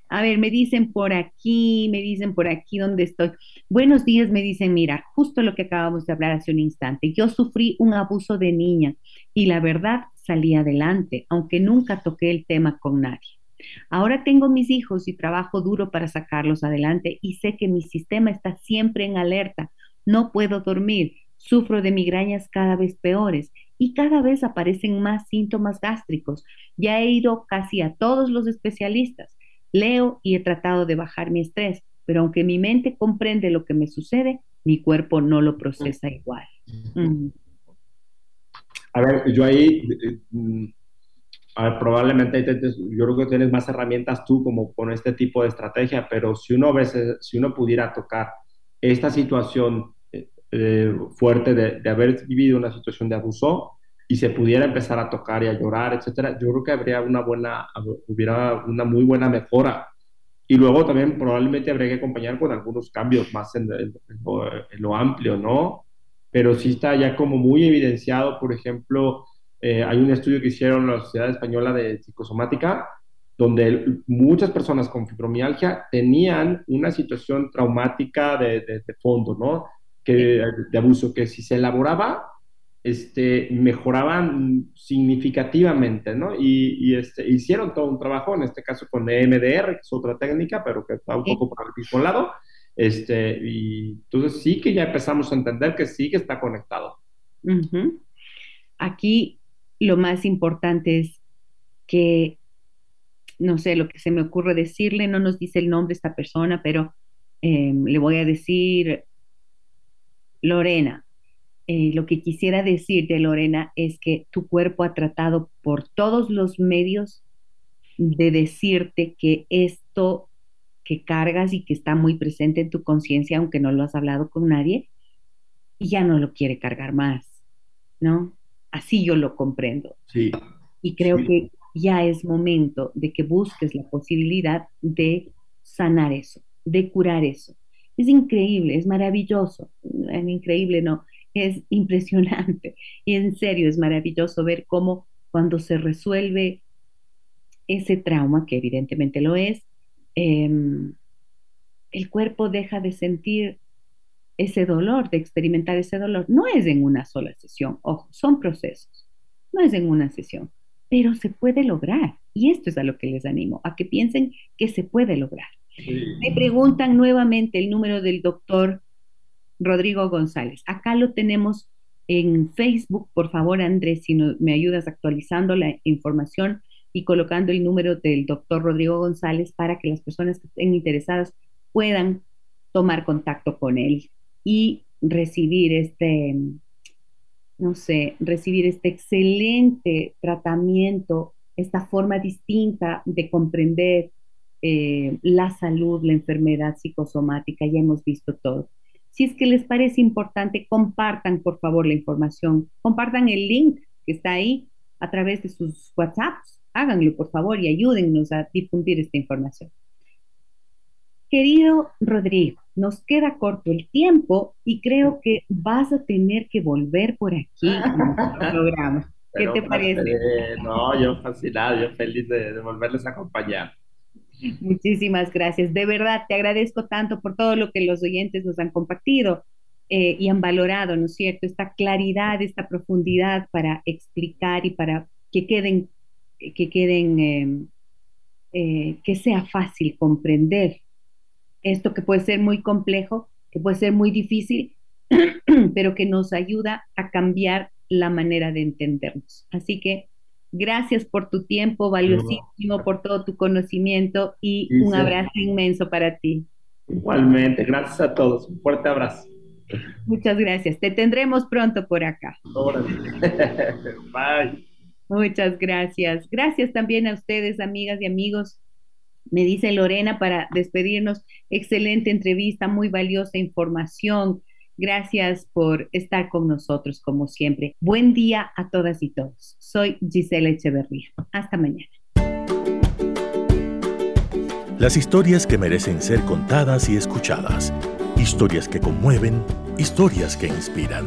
S1: A ver, me dicen por aquí, me dicen por aquí donde estoy. Buenos días, me dicen, mira, justo lo que acabamos de hablar hace un instante. Yo sufrí un abuso de niña y la verdad salí adelante, aunque nunca toqué el tema con nadie. Ahora tengo mis hijos y trabajo duro para sacarlos adelante y sé que mi sistema está siempre en alerta. No puedo dormir Sufro de migrañas cada vez peores y cada vez aparecen más síntomas gástricos. Ya he ido casi a todos los especialistas. Leo y he tratado de bajar mi estrés, pero aunque mi mente comprende lo que me sucede, mi cuerpo no lo procesa igual.
S4: A ver, yo ahí, eh, mm, a ver, probablemente yo creo que tienes más herramientas tú como con este tipo de estrategia, pero si uno, veces, si uno pudiera tocar esta situación eh, fuerte de, haber vivido una situación de abuso y se pudiera empezar a tocar y a llorar, etcétera, yo creo que habría una buena, hubiera una muy buena mejora. Y luego también probablemente habría que acompañar con algunos cambios más en, lo, amplio, ¿no? pero sí está ya como muy evidenciado, por ejemplo, eh, hay un estudio que hicieron la Sociedad Española de Psicosomática, donde muchas personas con fibromialgia tenían una situación traumática de, de, fondo, ¿no? Que, de abuso, que si se elaboraba, este, mejoraban significativamente, ¿no? Y, este, hicieron todo un trabajo, en este caso con EMDR, que es otra técnica, pero que está un poco por el mismo lado. Este, y entonces sí que ya empezamos a entender que sí que está conectado.
S1: Aquí lo más importante es que, no sé, lo que se me ocurre decirle, no nos dice el nombre de esta persona, pero em, le voy a decir Lorena. Eh, lo que quisiera decirte, Lorena, es que tu cuerpo ha tratado por todos los medios de decirte que esto que cargas y que está muy presente en tu conciencia, aunque no lo has hablado con nadie, y ya no lo quiere cargar más, ¿no? Así yo lo comprendo.
S4: Sí.
S1: Y creo que ya es momento de que busques la posibilidad de sanar eso, de curar eso. Es increíble, es maravilloso, es increíble, no, es impresionante. Y en serio, es maravilloso ver cómo cuando se resuelve ese trauma, que evidentemente lo es, Em, el cuerpo deja de sentir ese dolor, de experimentar ese dolor. No es en una sola sesión, ojo, son procesos, no es en una sesión, pero se puede lograr. Y esto es a lo que les animo, a que piensen que se puede lograr. Me preguntan nuevamente el número del doctor Rodrigo González. Acá lo tenemos en Facebook. Por favor, Andrés, si me ayudas actualizando la información y colocando el número del doctor Rodrigo González para que las personas que estén interesadas puedan tomar contacto con él y recibir este, no sé, recibir este excelente tratamiento, esta forma distinta de comprender eh, la salud, la enfermedad psicosomática, ya hemos visto todo. Si es que les parece importante, compartan por favor la información, compartan el link que está ahí a través de sus WhatsApps háganlo por favor y ayúdennos a difundir esta información. Querido Rodrigo, nos queda corto el tiempo y creo que vas a tener que volver por aquí el programa. ¿Qué te parece?
S4: no, yo fascinado, yo feliz de, volverles a acompañar.
S1: Muchísimas gracias. De verdad, te agradezco tanto por todo lo que los oyentes nos han compartido eh, y han valorado, ¿no es cierto? Esta claridad, esta profundidad para explicar y para que queden que queden, em, eh, que sea fácil comprender esto que puede ser muy complejo, que puede ser muy difícil, pero que nos ayuda a cambiar la manera de entendernos. Así que gracias por tu tiempo, valiosísimo, por todo tu conocimiento y un abrazo inmenso para ti.
S4: Igualmente, gracias a todos. Un fuerte abrazo.
S1: Muchas gracias. Te tendremos pronto por acá.
S4: Bye.
S1: Muchas gracias. Gracias también a ustedes, amigas y amigos. Me dice Lorena para despedirnos. Excelente entrevista, muy valiosa información. Gracias por estar con nosotros, como siempre. Buen día a todas y todos. Soy Gisela Echeverría. Hasta mañana.
S2: Las historias que merecen ser contadas y escuchadas. Historias que conmueven, historias que inspiran.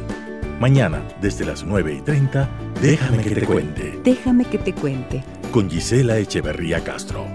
S2: Mañana, desde las 9 y 30, déjame que te cuente.
S1: Déjame que te cuente.
S2: Con Gisela Echeverría Castro.